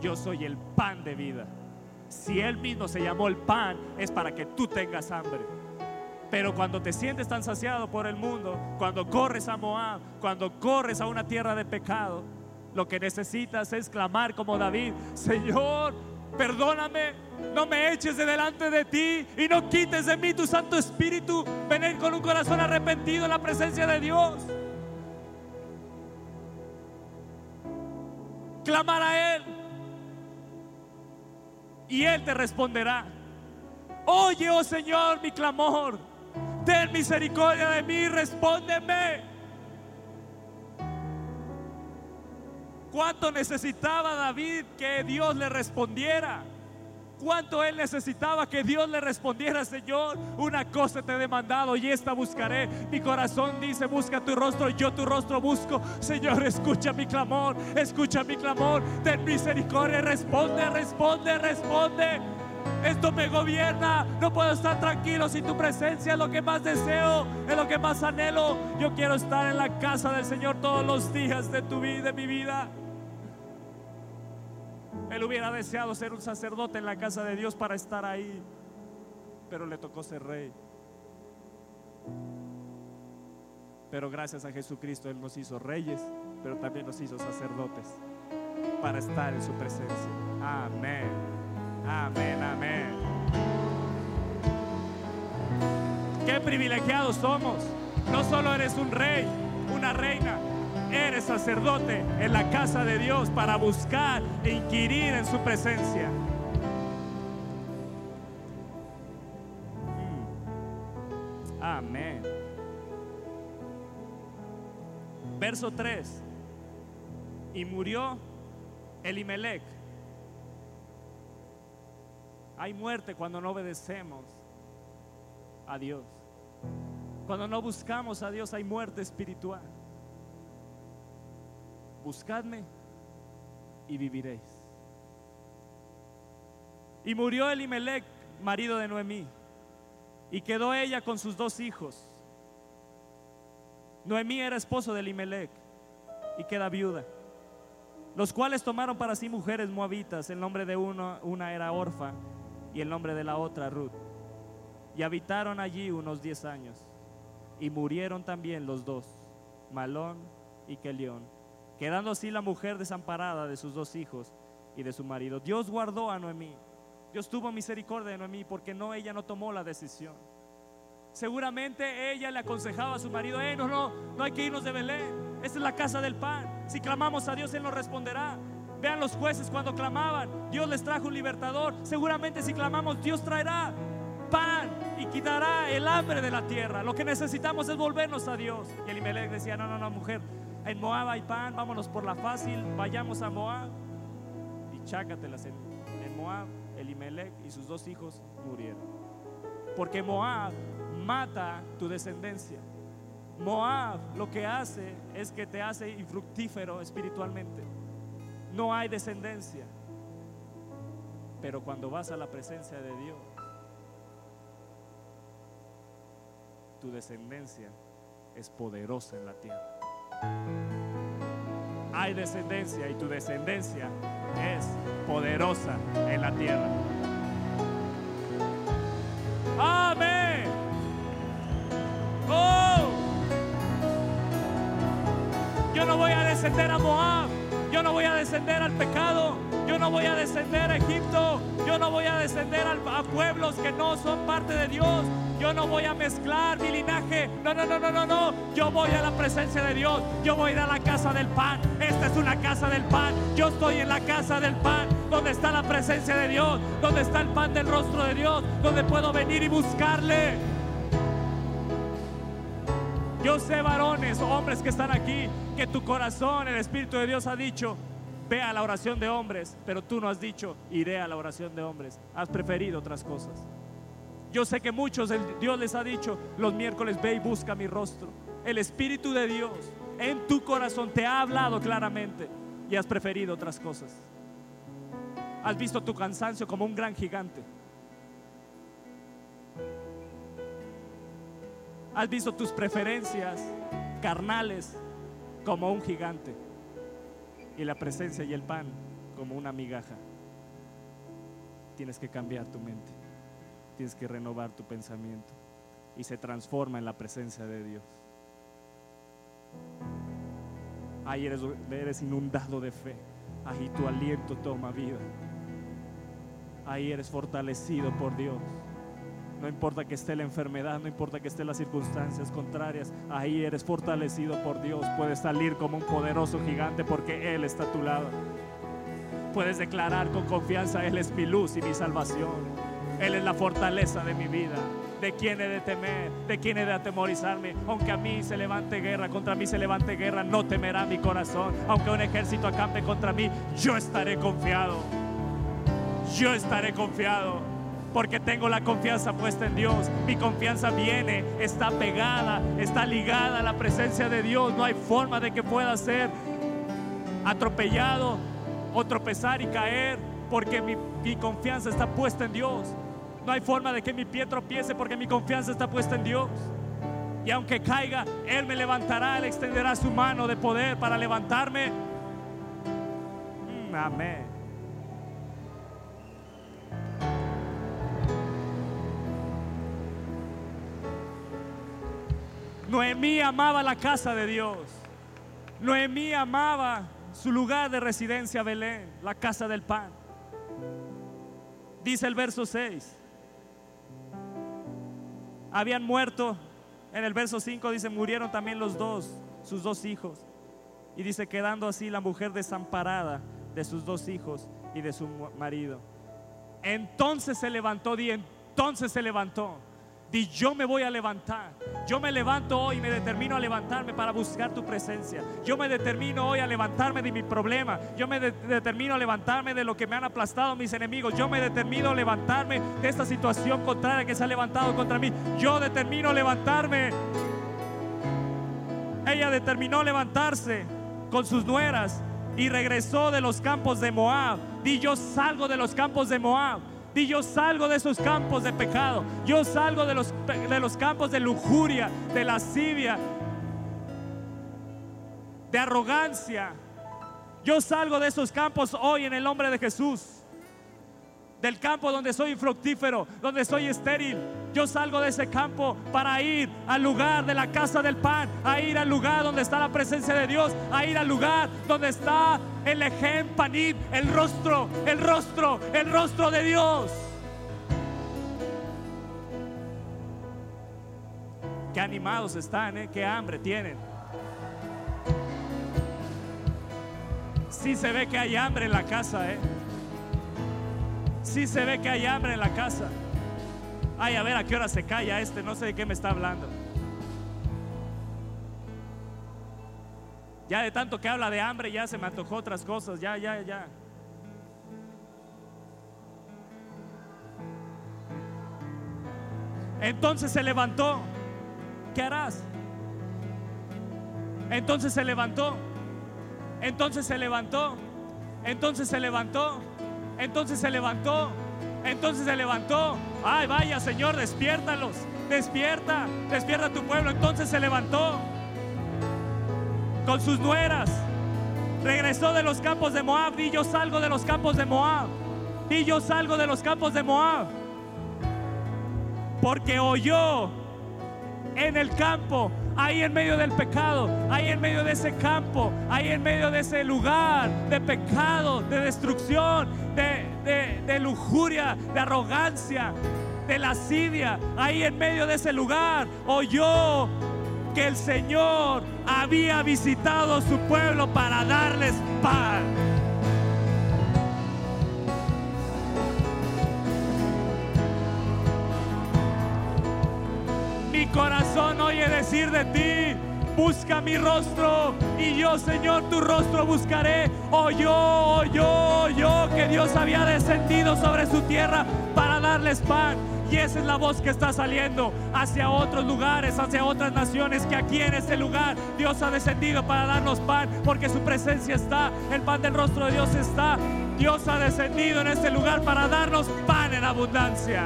Yo soy el pan de vida. Si Él mismo se llamó el pan, es para que tú tengas hambre. Pero cuando te sientes tan saciado por el mundo, cuando corres a Moab, cuando corres a una tierra de pecado, lo que necesitas es clamar como David, Señor, perdóname, no me eches de delante de ti y no quites de mí tu Santo Espíritu. Venir con un corazón arrepentido en la presencia de Dios. Clamar a Él y Él te responderá. Oye, oh Señor, mi clamor. Ten misericordia de mí, respóndeme. ¿Cuánto necesitaba David que Dios le respondiera? ¿Cuánto él necesitaba que Dios le respondiera, Señor? Una cosa te he demandado y esta buscaré. Mi corazón dice, busca tu rostro, yo tu rostro busco. Señor, escucha mi clamor, escucha mi clamor. Ten misericordia, responde, responde, responde. Esto me gobierna. No puedo estar tranquilo sin tu presencia. Es lo que más deseo, es lo que más anhelo. Yo quiero estar en la casa del Señor todos los días de tu vida, de mi vida. Él hubiera deseado ser un sacerdote en la casa de Dios para estar ahí, pero le tocó ser rey. Pero gracias a Jesucristo Él nos hizo reyes, pero también nos hizo sacerdotes para estar en su presencia. Amén, amén, amén. Qué privilegiados somos. No solo eres un rey, una reina, eres sacerdote en la casa de Dios para buscar e inquirir en su presencia. Mm. Amén. Verso 3. Y murió Elimelech. Hay muerte cuando no obedecemos a Dios. Cuando no buscamos a Dios hay muerte espiritual buscadme y viviréis. Y murió Elimelech, marido de Noemí, y quedó ella con sus dos hijos. Noemí era esposo de Elimelech y queda viuda, los cuales tomaron para sí mujeres moabitas. El nombre de uno, una era Orfa y el nombre de la otra Ruth. Y habitaron allí unos diez años. Y murieron también los dos, Malón y Kelión quedando así la mujer desamparada de sus dos hijos y de su marido. Dios guardó a Noemí. Dios tuvo misericordia de Noemí porque no ella no tomó la decisión. Seguramente ella le aconsejaba a su marido, eh, no, no, no hay que irnos de Belén. Esta es la casa del pan. Si clamamos a Dios, Él nos responderá. Vean los jueces cuando clamaban, Dios les trajo un libertador. Seguramente si clamamos, Dios traerá pan y quitará el hambre de la tierra. Lo que necesitamos es volvernos a Dios. Y Elimelech decía, no, no, no, mujer, en Moab hay pan, vámonos por la fácil, vayamos a Moab. Y chácatelas en, en Moab, Elimelech y sus dos hijos murieron. Porque Moab mata tu descendencia, Moab lo que hace es que te hace infructífero espiritualmente. No hay descendencia. Pero cuando vas a la presencia de Dios, tu descendencia es poderosa en la tierra. Hay descendencia y tu descendencia es poderosa en la tierra. Amén. Oh. Yo no voy a descender a Moab. Yo no voy a descender al pecado. Yo no voy a descender a Egipto. Yo no voy a descender a pueblos que no son parte de Dios. Yo no voy a mezclar mi linaje. No, no, no, no, no, no. Yo voy a la presencia de Dios. Yo voy a ir a la casa del pan. Esta es una casa del pan. Yo estoy en la casa del pan. Donde está la presencia de Dios. Donde está el pan del rostro de Dios. Donde puedo venir y buscarle. Yo sé varones, hombres que están aquí, que tu corazón, el Espíritu de Dios ha dicho, ve a la oración de hombres, pero tú no has dicho, iré a la oración de hombres. Has preferido otras cosas. Yo sé que muchos Dios les ha dicho, los miércoles ve y busca mi rostro. El Espíritu de Dios en tu corazón te ha hablado claramente y has preferido otras cosas. Has visto tu cansancio como un gran gigante. Has visto tus preferencias carnales como un gigante y la presencia y el pan como una migaja. Tienes que cambiar tu mente, tienes que renovar tu pensamiento y se transforma en la presencia de Dios. Ahí eres, eres inundado de fe, ahí tu aliento toma vida, ahí eres fortalecido por Dios. No importa que esté la enfermedad, no importa que estén las circunstancias contrarias, ahí eres fortalecido por Dios. Puedes salir como un poderoso gigante porque Él está a tu lado. Puedes declarar con confianza, Él es mi luz y mi salvación. Él es la fortaleza de mi vida. ¿De quién he de temer? ¿De quién he de atemorizarme? Aunque a mí se levante guerra, contra mí se levante guerra, no temerá mi corazón. Aunque un ejército acampe contra mí, yo estaré confiado. Yo estaré confiado porque tengo la confianza puesta en Dios. Mi confianza viene, está pegada, está ligada a la presencia de Dios. No hay forma de que pueda ser atropellado o tropezar y caer porque mi, confianza está puesta en Dios. No hay forma de que mi pie tropiece porque mi confianza está puesta en Dios. Y aunque caiga, Él me levantará, Él extenderá su mano de poder para levantarme. Mm, amén. Noemí amaba la casa de Dios. Noemí amaba su lugar de residencia, Belén, la casa del pan. Dice el verso 6. Habían muerto, en el verso 5 dice, murieron también los dos, sus dos hijos. Y dice, quedando así la mujer desamparada de sus dos hijos y de su marido. Entonces se levantó, di, entonces se levantó Di, yo me voy a levantar. Yo me levanto hoy y me determino a levantarme para buscar tu presencia. Yo me determino hoy a levantarme de mi problema. Yo me determino a levantarme de lo que me han aplastado mis enemigos. Yo me determino a levantarme de esta situación contraria que se ha levantado contra mí. Yo determino levantarme. Ella determinó levantarse con sus nueras y regresó de los campos de Moab. Di, yo salgo de los campos de Moab Di yo salgo de esos campos de pecado. Yo salgo de los, de los campos de lujuria, de lascivia, de arrogancia. Yo salgo de esos campos hoy en el nombre de Jesús. Del campo donde soy infructífero, donde soy estéril. Yo salgo de ese campo para ir al lugar de la casa del pan, a ir al lugar donde está la presencia de Dios, a ir al lugar donde está el ejemplo, el rostro, el rostro, el rostro de Dios. Qué animados están, ¿eh? qué hambre tienen. Sí se ve que hay hambre en la casa, ¿eh? Sí se ve que hay hambre en la casa. Ay, a ver a qué hora se calla este, no sé de qué me está hablando. Ya de tanto que habla de hambre, ya se me antojó otras cosas, ya, ya, ya. Entonces se levantó. ¿Qué harás? Entonces se levantó. Entonces se levantó. Entonces se levantó. Entonces se levantó. Entonces se levantó. Ay, vaya, Señor, despiértalos. Despierta, despierta tu pueblo. Entonces se levantó con sus nueras. Regresó de los campos de Moab. Y yo salgo de los campos de Moab. Y yo salgo de los campos de Moab. Porque oyó en el campo, ahí en medio del pecado, ahí en medio de ese campo, ahí en medio de ese lugar de pecado, de destrucción, de, de lujuria, de arrogancia, de lascivia, ahí en medio de ese lugar, oyó que el Señor había visitado su pueblo para darles pan. Corazón oye decir de ti, busca mi rostro y yo, Señor, tu rostro buscaré. Oyó, oyó, oyó que Dios había descendido sobre su tierra para darles pan. Y esa es la voz que está saliendo hacia otros lugares, hacia otras naciones, que aquí en este lugar Dios ha descendido para darnos pan, porque su presencia está, el pan del rostro de Dios está. Dios ha descendido en este lugar para darnos pan en abundancia.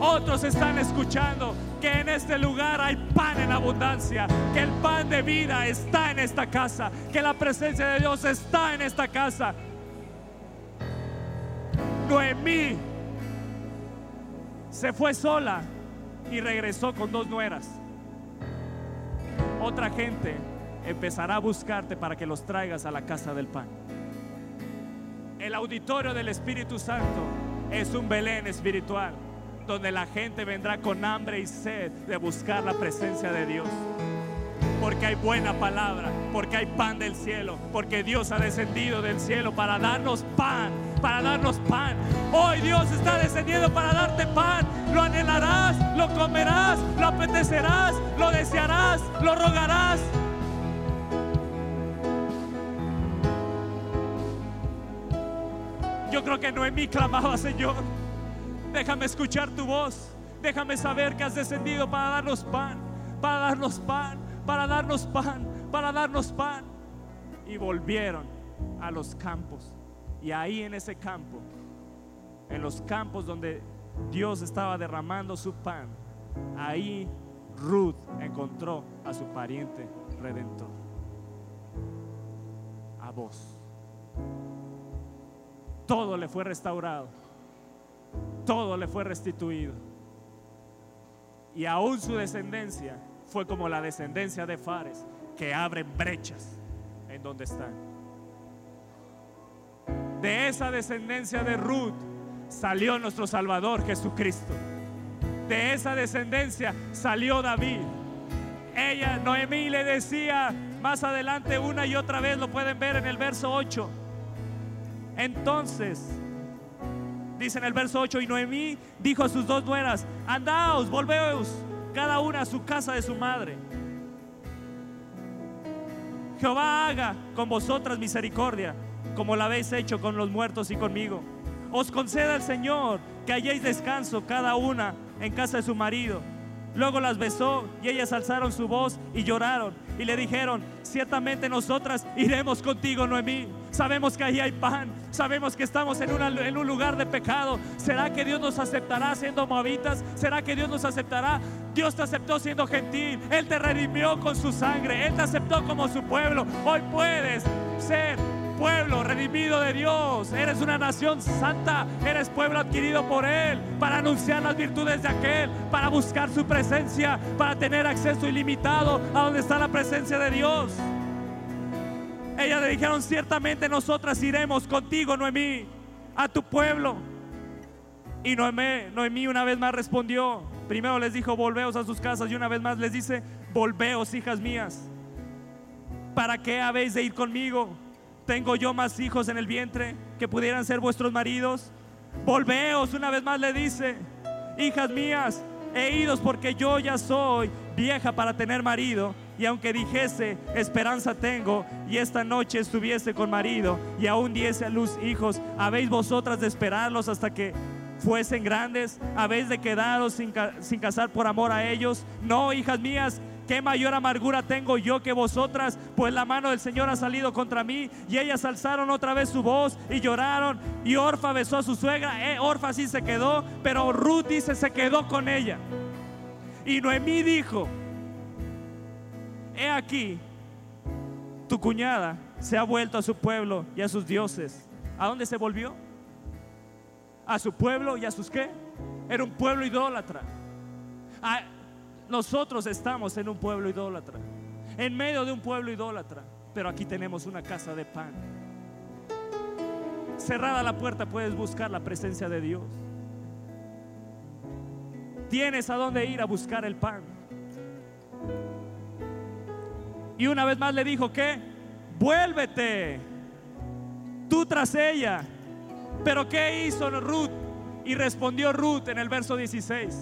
Otros están escuchando que en este lugar hay pan en abundancia, que el pan de vida está en esta casa, que la presencia de Dios está en esta casa. Noemí se fue sola y regresó con dos nueras. Otra gente empezará a buscarte para que los traigas a la casa del pan. El auditorio del Espíritu Santo es un Belén espiritual donde la gente vendrá con hambre y sed de buscar la presencia de Dios. Porque hay buena palabra, porque hay pan del cielo, porque Dios ha descendido del cielo para darnos pan, para darnos pan. Hoy Dios está descendiendo para darte pan. Lo anhelarás, lo comerás, lo apetecerás, lo desearás, lo rogarás. Yo creo que Noemí clamaba, Señor, déjame escuchar tu voz, déjame saber que has descendido para darnos pan, para darnos pan, para darnos pan, para darnos pan. Y volvieron a los campos. Y ahí en ese campo, en los campos donde Dios estaba derramando su pan, ahí Ruth encontró a su pariente redentor, a vos. Todo le fue restaurado, todo le fue restituido. Y aún su descendencia fue como la descendencia de Fares, que abren brechas en donde están. De esa descendencia de Ruth salió nuestro Salvador Jesucristo. De esa descendencia salió David. Ella, Noemí, le decía más adelante una y otra vez, lo pueden ver en el verso 8. Entonces, dice en el verso 8, y Noemí dijo a sus dos nueras, andaos, volveos cada una a su casa de su madre. Jehová haga con vosotras misericordia, como la habéis hecho con los muertos y conmigo. Os conceda el Señor que halléis descanso cada una en casa de su marido. Luego las besó y ellas alzaron su voz y lloraron y le dijeron, ciertamente nosotras iremos contigo, Noemí. Sabemos que ahí hay pan, sabemos que estamos en, en, un lugar de pecado. ¿Será que Dios nos aceptará siendo moabitas? ¿Será que Dios nos aceptará? Dios te aceptó siendo gentil, Él te redimió con su sangre, Él te aceptó como su pueblo. Hoy puedes ser pueblo redimido de Dios. Eres una nación santa. Eres pueblo adquirido por Él para anunciar las virtudes de aquel, para buscar su presencia, para tener acceso ilimitado a donde está la presencia de Dios. Ellas le dijeron, ciertamente nosotras iremos contigo, Noemí, a tu pueblo. Y Noemí, una vez más respondió, primero les dijo, volveos a sus casas y una vez más les dice, volveos, hijas mías. ¿Para qué habéis de ir conmigo? ¿Tengo yo más hijos en el vientre que pudieran ser vuestros maridos? Volveos, una vez más le dice, hijas mías, he ido porque yo ya soy vieja para tener marido. Y aunque dijese, esperanza tengo, y esta noche estuviese con marido, y aún diese a luz hijos, ¿habéis vosotras de esperarlos hasta que fuesen grandes? ¿Habéis de quedaros sin, casar por amor a ellos? No, hijas mías, ¿qué mayor amargura tengo yo que vosotras? Pues la mano del Señor ha salido contra mí. Y ellas alzaron otra vez su voz y lloraron. Y Orfa besó a su suegra. Eh, Orfa sí se quedó, pero Ruth dice se quedó con ella. Y Noemí dijo, he aquí, tu cuñada se ha vuelto a su pueblo y a sus dioses. ¿A dónde se volvió? A su pueblo y a sus qué? Era un pueblo idólatra. Ah, nosotros estamos en un pueblo idólatra, en medio de un pueblo idólatra, pero aquí tenemos una casa de pan. Cerrada la puerta puedes buscar la presencia de Dios. Tienes a dónde ir a buscar el pan. Y una vez más le dijo que, vuélvete tú tras ella. Pero ¿qué hizo Ruth? Y respondió Ruth en el verso 16.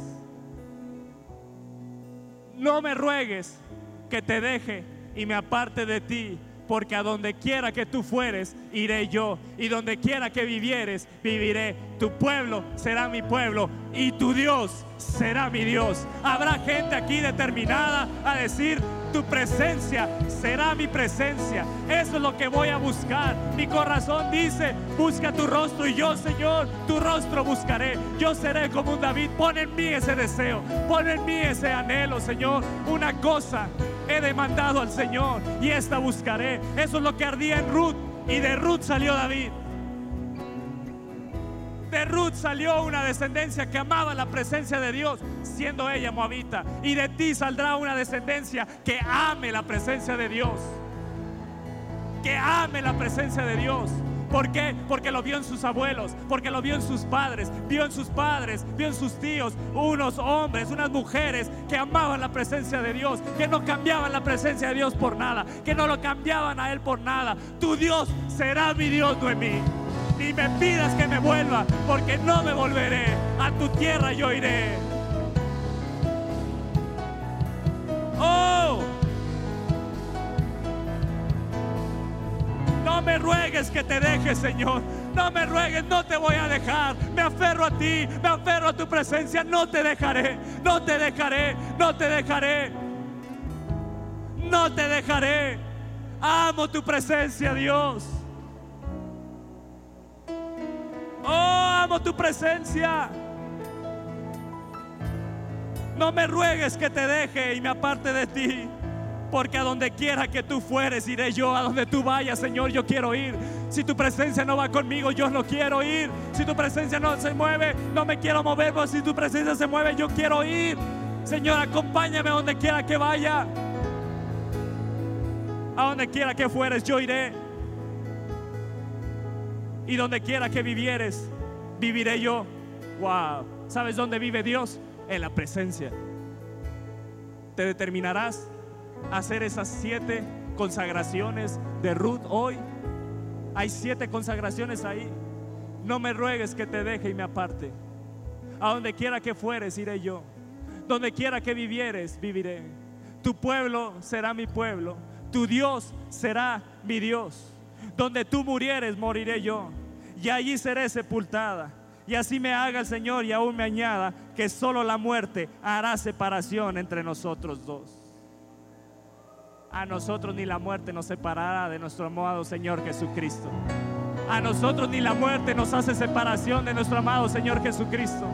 No me ruegues que te deje y me aparte de ti porque a donde quiera que tú fueres, iré yo, y donde quiera que vivieres, viviré. Tu pueblo será mi pueblo, y tu Dios será mi Dios. Habrá gente aquí determinada a decir, tu presencia será mi presencia. Eso es lo que voy a buscar. Mi corazón dice, busca tu rostro y yo, Señor, tu rostro buscaré. Yo seré como un David. Pon en mí ese deseo, pon en mí ese anhelo, Señor. Una cosa he demandado al Señor y esta buscaré. Eso es lo que ardía en Ruth y de Ruth salió David. De Ruth salió una descendencia que amaba la presencia de Dios, siendo ella moabita. Y de ti saldrá una descendencia que ame la presencia de Dios. Que ame la presencia de Dios. ¿Por qué? Porque lo vio en sus abuelos, porque lo vio en sus padres, vio en sus padres, vio en sus tíos, unos hombres, unas mujeres que amaban la presencia de Dios, que no cambiaban la presencia de Dios por nada, que no lo cambiaban a Él por nada. Tu Dios será mi Dios, Noemí. Ni me pidas que me vuelva, porque no me volveré. A tu tierra yo iré. Oh. No me ruegues que te deje, Señor. No me ruegues, no te voy a dejar. Me aferro a ti, me aferro a tu presencia. No te dejaré, no te dejaré, no te dejaré. No te dejaré. Amo tu presencia, Dios. Oh, amo tu presencia. No me ruegues que te deje y me aparte de ti. Porque a donde quiera que tú fueres, iré yo. A donde tú vayas, Señor, yo quiero ir. Si tu presencia no va conmigo, yo no quiero ir. Si tu presencia no se mueve, no me quiero mover. Pero si tu presencia se mueve, yo quiero ir. Señor, acompáñame a donde quiera que vaya. A donde quiera que fueres, yo iré. Y donde quiera que vivieres, viviré yo. Wow. ¿Sabes dónde vive Dios? En la presencia. Te determinarás hacer esas siete consagraciones de Ruth hoy. Hay siete consagraciones ahí. No me ruegues que te deje y me aparte. A donde quiera que fueres, iré yo. Donde quiera que vivieres, viviré. Tu pueblo será mi pueblo. Tu Dios será mi Dios. Donde tú murieres, moriré yo. Y allí seré sepultada. Y así me haga el Señor y aún me añada que solo la muerte hará separación entre nosotros dos a nosotros ni la muerte nos separará de nuestro amado Señor Jesucristo. A nosotros ni la muerte nos hace separación de nuestro amado Señor Jesucristo.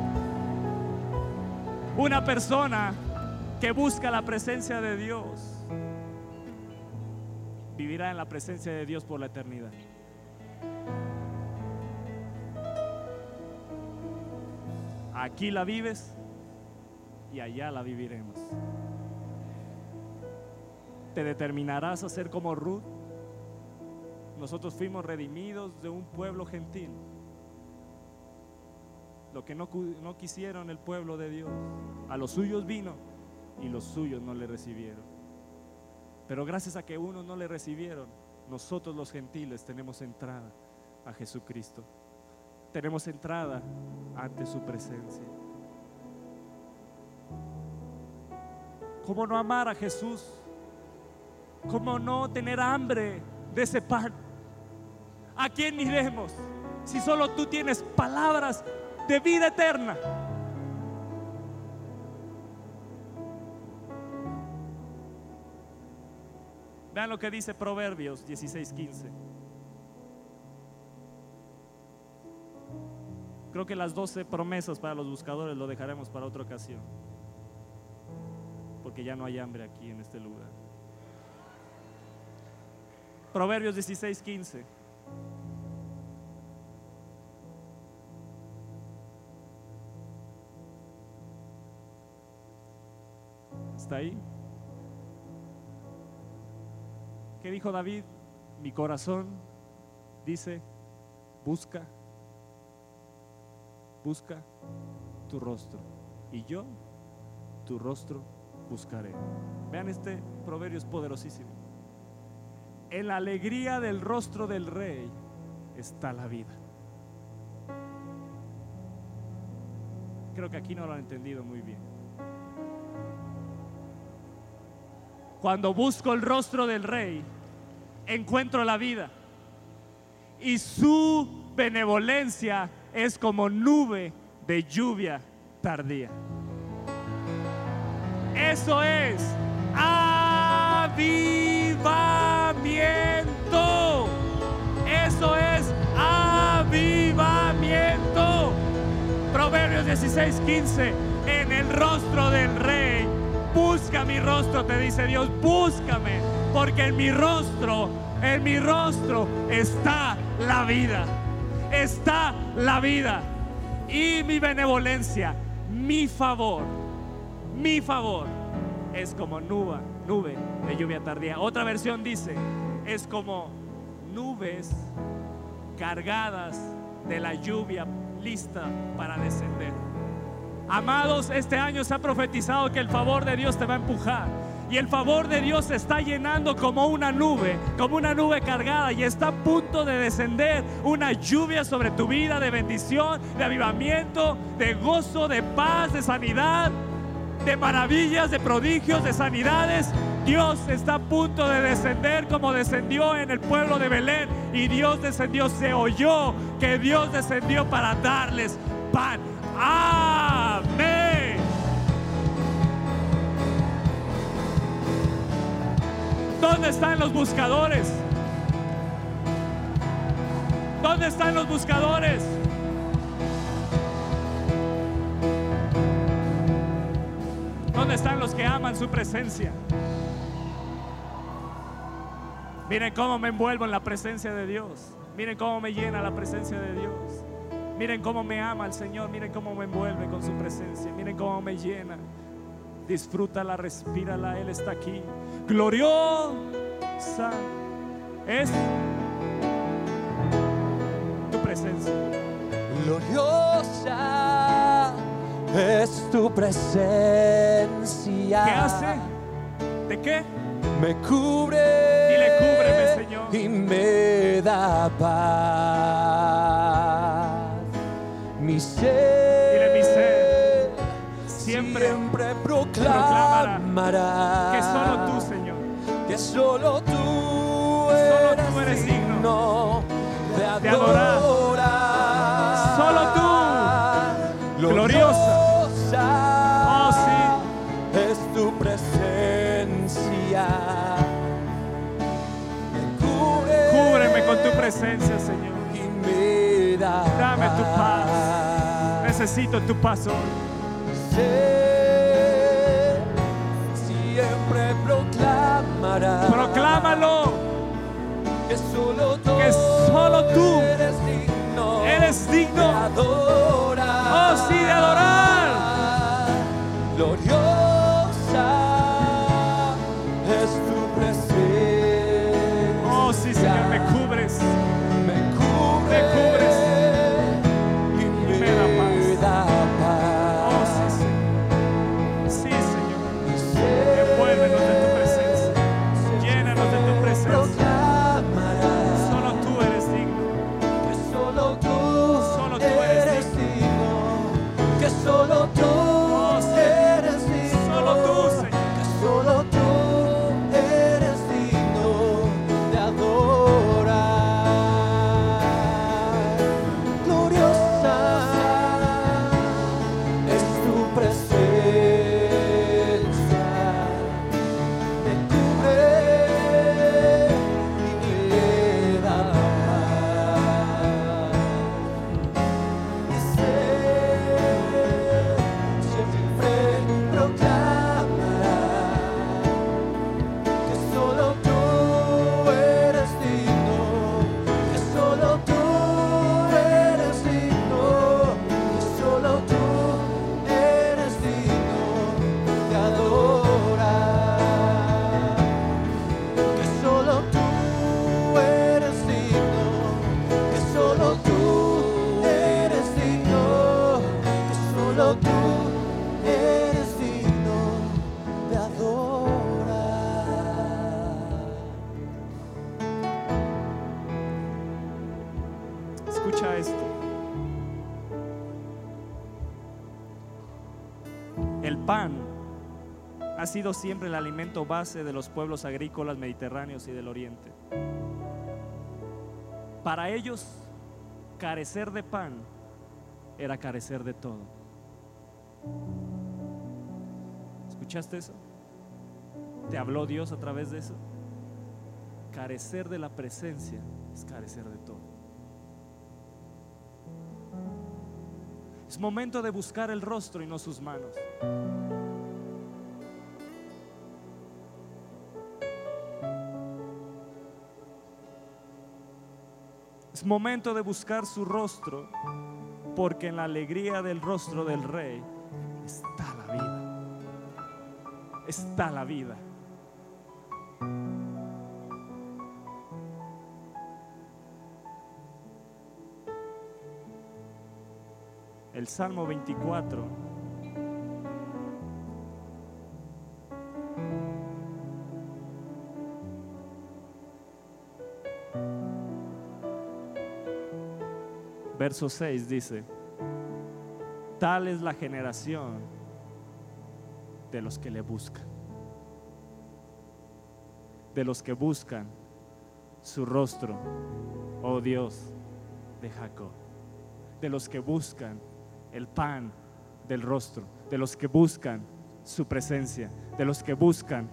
Una persona que busca la presencia de Dios vivirá en la presencia de Dios por la eternidad. Aquí la vives y allá la viviremos te determinarás a ser como Ruth. Nosotros fuimos redimidos de un pueblo gentil. Lo que no, no quisieron el pueblo de Dios. A los suyos vino y los suyos no le recibieron. Pero gracias a que unos no le recibieron, nosotros los gentiles tenemos entrada a Jesucristo. Tenemos entrada ante su presencia. ¿Cómo no amar a Jesús? ¿Cómo no tener hambre de ese pan? ¿A quién iremos si solo tú tienes palabras de vida eterna? Vean lo que dice Proverbios 16:15. Creo que las 12 promesas para los buscadores lo dejaremos para otra ocasión. Porque ya no hay hambre aquí en este lugar. Proverbios 16:15. ¿Está ahí? ¿Qué dijo David? Mi corazón dice, busca, busca tu rostro. Y yo tu rostro buscaré. Vean este proverbio es poderosísimo. En la alegría del rostro del rey está la vida. Creo que aquí no lo han entendido muy bien. Cuando busco el rostro del rey, encuentro la vida. Y su benevolencia es como nube de lluvia tardía. Eso es avivamiento. Eso es avivamiento. Proverbios 16, 15. En el rostro del rey. Busca mi rostro, te dice Dios. Búscame. Porque en mi rostro, en mi rostro está la vida. Está la vida. Y mi benevolencia, mi favor, mi favor es como nube, nube de lluvia tardía. Otra versión dice, es como nubes cargadas de la lluvia lista para descender. Amados, este año se ha profetizado que el favor de Dios te va a empujar. Y el favor de Dios se está llenando como una nube, como una nube cargada y está a punto de descender una lluvia sobre tu vida de bendición, de avivamiento, de gozo, de paz, de sanidad, de maravillas, de prodigios, de sanidades. Dios está a punto de descender como descendió en el pueblo de Belén. Y Dios descendió, se oyó que Dios descendió para darles pan. Amén. ¿Dónde están los buscadores? ¿Dónde están los buscadores? ¿Dónde están los que aman su presencia? Miren cómo me envuelvo en la presencia de Dios. Miren cómo me llena la presencia de Dios. Miren cómo me ama el Señor. Miren cómo me envuelve con su presencia. Miren cómo me llena. Disfrútala, respírala. Él está aquí. Gloriosa es tu presencia. Gloriosa es tu presencia. ¿Qué hace? ¿De qué? Me cubre. Dile, cúbreme, Señor. Y me da paz. Mi ser. Proclamará. Que solo tú, Señor. Que solo tú Solo eres, tú eres digno de adorar. Solo tú. Gloriosa. Oh, sí. Es tu presencia. Cúbreme con tu presencia, Señor. Dame tu paz. Necesito tu paz hoy. Que solo tú, Que solo tú eres digno, Eres digno. Sido siempre el alimento base de los pueblos agrícolas mediterráneos y del oriente. Para ellos, carecer de pan era carecer de todo. ¿Escuchaste eso? ¿Te habló Dios a través de eso? Carecer de la presencia es carecer de todo. Es momento de buscar el rostro y no sus manos. Es momento de buscar su rostro, porque en la alegría del rostro del rey está la vida. Está la vida. El Salmo 24. Verso 6 dice, tal es la generación de los que le buscan, de los que buscan su rostro, oh Dios de Jacob, de los que buscan el pan del rostro, de los que buscan su presencia, de los que buscan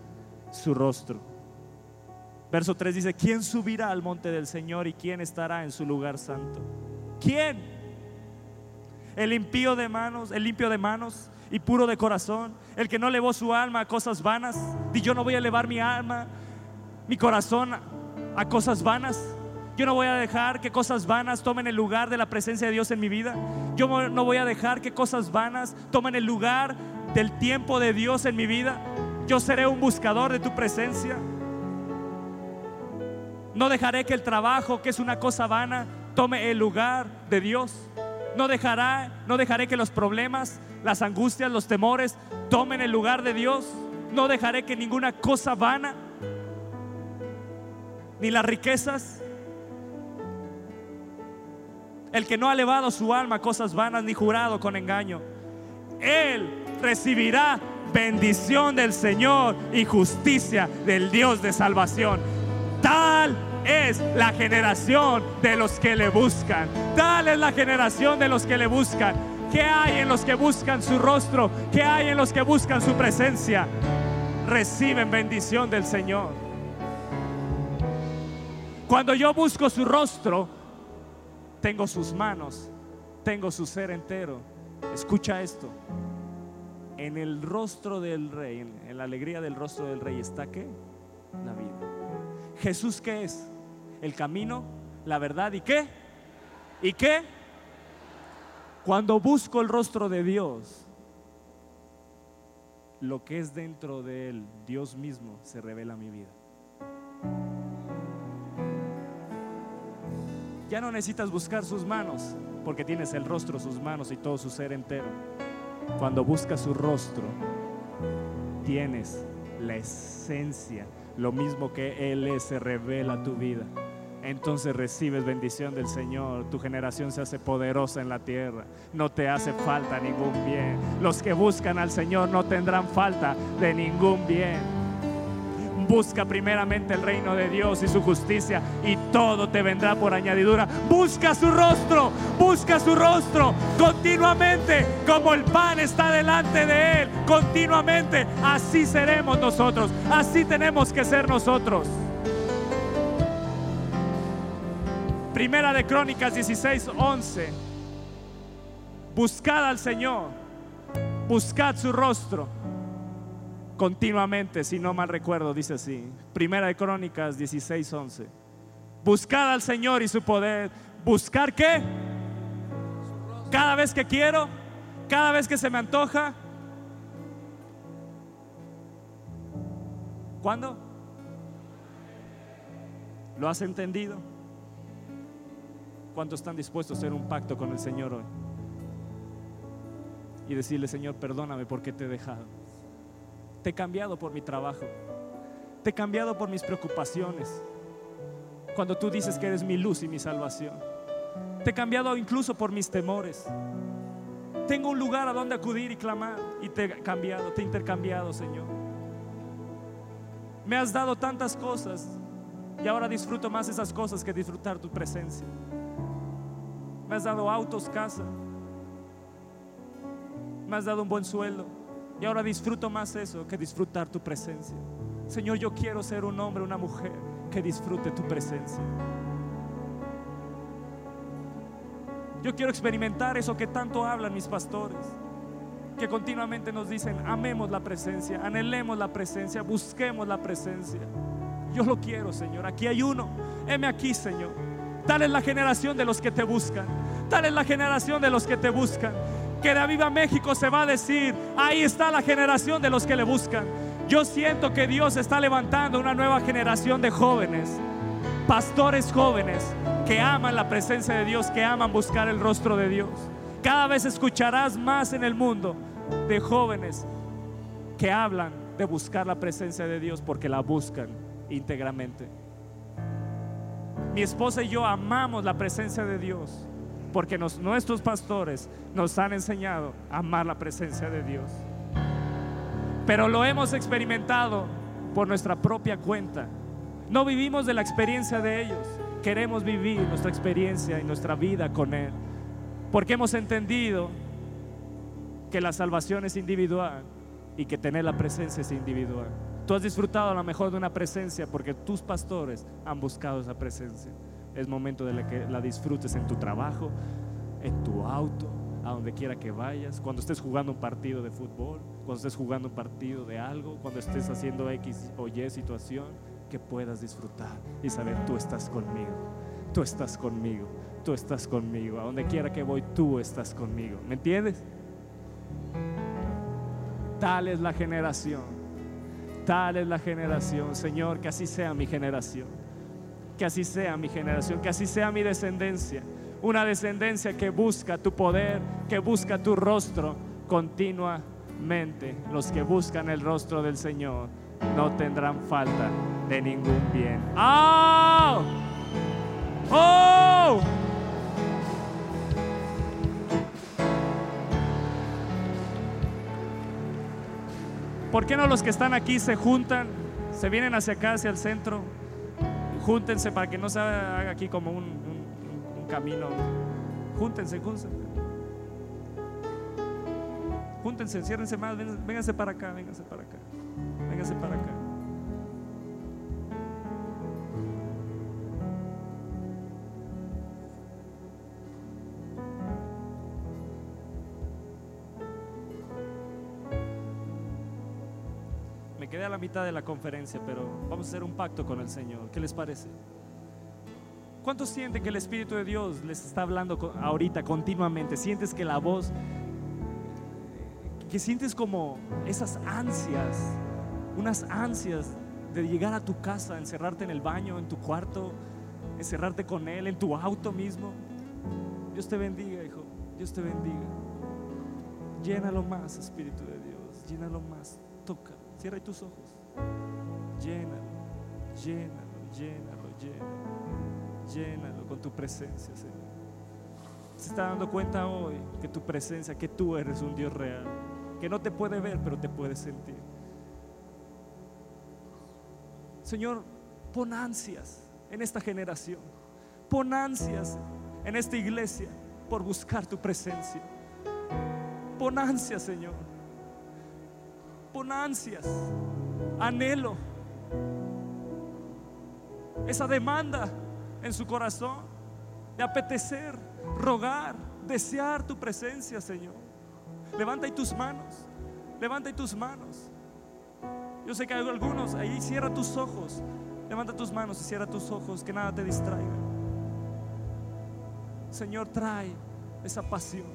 su rostro. Verso 3 dice, ¿quién subirá al monte del Señor y quién estará en su lugar santo? ¿Quién? El impío de manos, el limpio de manos y puro de corazón, el que no elevó su alma a cosas vanas, y yo no voy a elevar mi alma, mi corazón a cosas vanas. Yo no voy a dejar que cosas vanas tomen el lugar de la presencia de Dios en mi vida. Yo no voy a dejar que cosas vanas tomen el lugar del tiempo de Dios en mi vida. Yo seré un buscador de tu presencia. No dejaré que el trabajo, que es una cosa vana, tome el lugar de Dios. No dejará, no dejaré que los problemas, las angustias, los temores tomen el lugar de Dios. No dejaré que ninguna cosa vana, ni las riquezas, el que no ha elevado su alma a cosas vanas ni jurado con engaño, él recibirá bendición del Señor y justicia del Dios de salvación. Tal es la generación de los que le buscan. Tal es la generación de los que le buscan. ¿Qué hay en los que buscan su rostro? ¿Qué hay en los que buscan su presencia? Reciben bendición del Señor. Cuando yo busco su rostro, tengo sus manos, tengo su ser entero. Escucha esto. En el rostro del rey, en la alegría del rostro del rey está qué? La vida. Jesús qué es? El camino, la verdad y qué? ¿Y qué? Cuando busco el rostro de Dios, lo que es dentro de él, Dios mismo, se revela a mi vida. Ya no necesitas buscar sus manos, porque tienes el rostro, sus manos y todo su ser entero. Cuando buscas su rostro, tienes la esencia, lo mismo que Él es, se revela a tu vida. Entonces recibes bendición del Señor, tu generación se hace poderosa en la tierra, no te hace falta ningún bien. Los que buscan al Señor no tendrán falta de ningún bien. Busca primeramente el reino de Dios y su justicia y todo te vendrá por añadidura. Busca su rostro, busca su rostro continuamente, como el pan está delante de Él, continuamente. Así seremos nosotros, así tenemos que ser nosotros. Primera de Crónicas 16, 11. Buscad al Señor, buscad su rostro continuamente, si no mal recuerdo, dice así. Primera de Crónicas 16, 11. Buscad al Señor y su poder. ¿Buscar qué? Cada vez que quiero, cada vez que se me antoja. ¿Cuándo? ¿Lo has entendido? ¿Cuántos están dispuestos a hacer un pacto con el Señor hoy? Y decirle, Señor, perdóname porque te he dejado. Te he cambiado por mi trabajo. Te he cambiado por mis preocupaciones. Cuando tú dices que eres mi luz y mi salvación. Te he cambiado incluso por mis temores. Tengo un lugar a donde acudir y clamar. Y te he cambiado, te he intercambiado, Señor. Me has dado tantas cosas y ahora disfruto más esas cosas que disfrutar tu presencia. Me has dado autos, casa. Me has dado un buen sueldo. Y ahora disfruto más eso que disfrutar tu presencia. Señor, yo quiero ser un hombre, una mujer que disfrute tu presencia. Yo quiero experimentar eso que tanto hablan mis pastores, que continuamente nos dicen, amemos la presencia, anhelemos la presencia, busquemos la presencia. Yo lo quiero, Señor. Aquí hay uno. Heme aquí, Señor. Tal es la generación de los que te buscan. Tal es la generación de los que te buscan. Que de Aviva México se va a decir, ahí está la generación de los que le buscan. Yo siento que Dios está levantando una nueva generación de jóvenes, pastores jóvenes que aman la presencia de Dios, que aman buscar el rostro de Dios. Cada vez escucharás más en el mundo de jóvenes que hablan de buscar la presencia de Dios porque la buscan íntegramente. Mi esposa y yo amamos la presencia de Dios porque nuestros pastores nos han enseñado a amar la presencia de Dios. Pero lo hemos experimentado por nuestra propia cuenta. No vivimos de la experiencia de ellos. Queremos vivir nuestra experiencia y nuestra vida con Él. Porque hemos entendido que la salvación es individual y que tener la presencia es individual. Tú has disfrutado a lo mejor de una presencia porque tus pastores han buscado esa presencia. Es momento de que la disfrutes en tu trabajo, en tu auto, a donde quiera que vayas, cuando estés jugando un partido de fútbol, cuando estés jugando un partido de algo, cuando estés haciendo X o Y situación, que puedas disfrutar y saber tú estás conmigo, tú estás conmigo, tú estás conmigo, a donde quiera que voy, tú estás conmigo. ¿Me entiendes? Tal es la generación, tal es la generación, Señor, que así sea mi generación, que así sea mi generación, que así sea mi descendencia, una descendencia que busca tu poder, que busca tu rostro continuamente. Los que buscan el rostro del Señor no tendrán falta de ningún bien. ¡Oh! ¡Oh! ¿Por qué no los que están aquí se juntan, se vienen hacia acá, hacia el centro? Júntense para que no se haga aquí como un, camino. Júntense, júntense. Júntense, enciérrense más, vénganse para acá, vénganse para acá. Vénganse para acá. Me quedé a la mitad de la conferencia, pero vamos a hacer un pacto con el Señor. ¿Qué les parece? ¿Cuántos sienten que el Espíritu de Dios les está hablando ahorita continuamente? ¿Sientes que la voz, que sientes como esas ansias, unas ansias de llegar a tu casa, encerrarte en el baño, en tu cuarto, encerrarte con Él, en tu auto mismo? Dios te bendiga, hijo. Dios te bendiga. Llénalo más, Espíritu de Dios. Llénalo más. Toca. Cierra tus ojos. Llénalo, llénalo, llénalo, llénalo. Llénalo con tu presencia, Señor. Se está dando cuenta hoy que tu presencia, que tú eres un Dios real. Que no te puede ver, pero te puede sentir. Señor, pon ansias en esta generación. Pon ansias en esta iglesia por buscar tu presencia. Pon ansias, Señor. Pon ansias, anhelo, esa demanda en su corazón de apetecer, rogar, desear tu presencia, Señor. Levanta ahí tus manos, levanta ahí tus manos. Yo sé que hay algunos, ahí cierra tus ojos, levanta tus manos y cierra tus ojos, que nada te distraiga. Señor, trae esa pasión,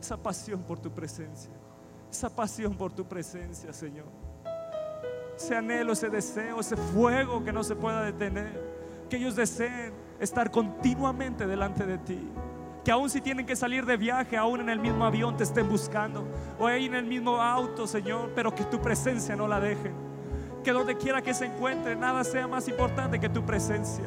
esa pasión por tu presencia, esa pasión por tu presencia, Señor. Ese anhelo, ese deseo, ese fuego que no se pueda detener. Que ellos deseen estar continuamente delante de ti. Que aun si tienen que salir de viaje, aún en el mismo avión te estén buscando. O ahí en el mismo auto, Señor, pero que tu presencia no la dejen. Que donde quiera que se encuentre, nada sea más importante que tu presencia.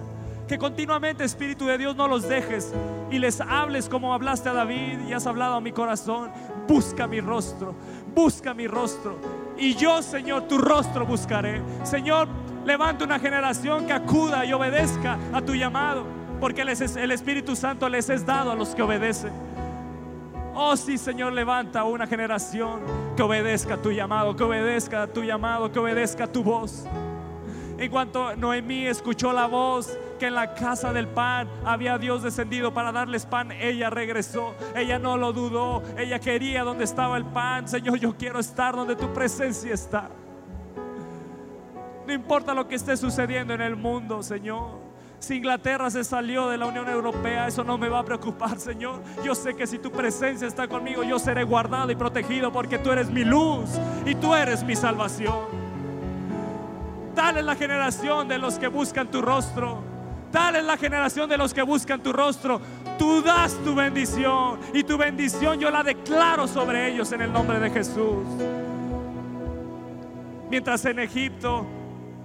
Que continuamente, Espíritu de Dios, no los dejes y les hables como hablaste a David y has hablado a mi corazón. Busca mi rostro, busca mi rostro. Y yo, Señor, tu rostro buscaré. Señor, levanta una generación que acuda y obedezca a tu llamado, porque el Espíritu Santo les es dado a los que obedecen. Oh sí, Señor, levanta una generación que obedezca a tu llamado, que obedezca a tu llamado, que obedezca a tu voz. En cuanto Noemí escuchó la voz que en la casa del pan había Dios descendido para darles pan, ella regresó. Ella no lo dudó. Ella quería donde estaba el pan. Señor, yo quiero estar donde tu presencia está. No importa lo que esté sucediendo en el mundo, Señor. Si Inglaterra se salió de la Unión Europea, eso no me va a preocupar, Señor. Yo sé que si tu presencia está conmigo, yo seré guardado y protegido porque tú eres mi luz y tú eres mi salvación. Dale la generación de los que buscan tu rostro. Dale la generación de los que buscan tu rostro. Tú das tu bendición y tu bendición yo la declaro sobre ellos en el nombre de Jesús. Mientras en Egipto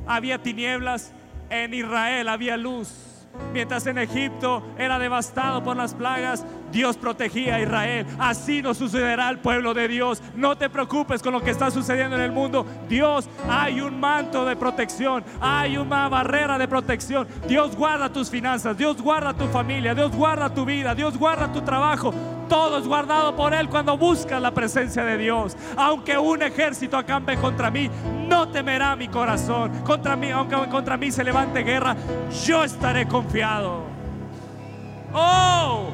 había tinieblas, en Israel había luz. Mientras en Egipto era devastado por las plagas, Dios protegía a Israel. Así nos sucederá al pueblo de Dios. No te preocupes con lo que está sucediendo en el mundo. Dios, hay un manto de protección, hay una barrera de protección. Dios guarda tus finanzas, Dios guarda tu familia, Dios guarda tu vida, Dios guarda tu trabajo. Todo es guardado por Él cuando buscas la presencia de Dios. Aunque un ejército acampe contra mí, no temerá mi corazón. Contra mí, aunque contra mí se levante guerra, yo estaré confiado. Oh,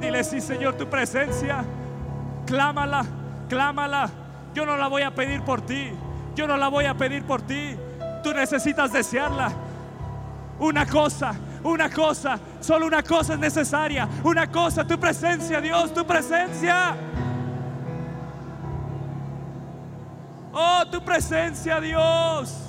dile sí, Señor, tu presencia. Clámala, clámala. Yo no la voy a pedir por ti. Yo no la voy a pedir por ti. Tú necesitas desearla. Una cosa, una cosa, solo una cosa es necesaria. Una cosa, tu presencia, Dios, tu presencia. Oh, tu presencia, Dios.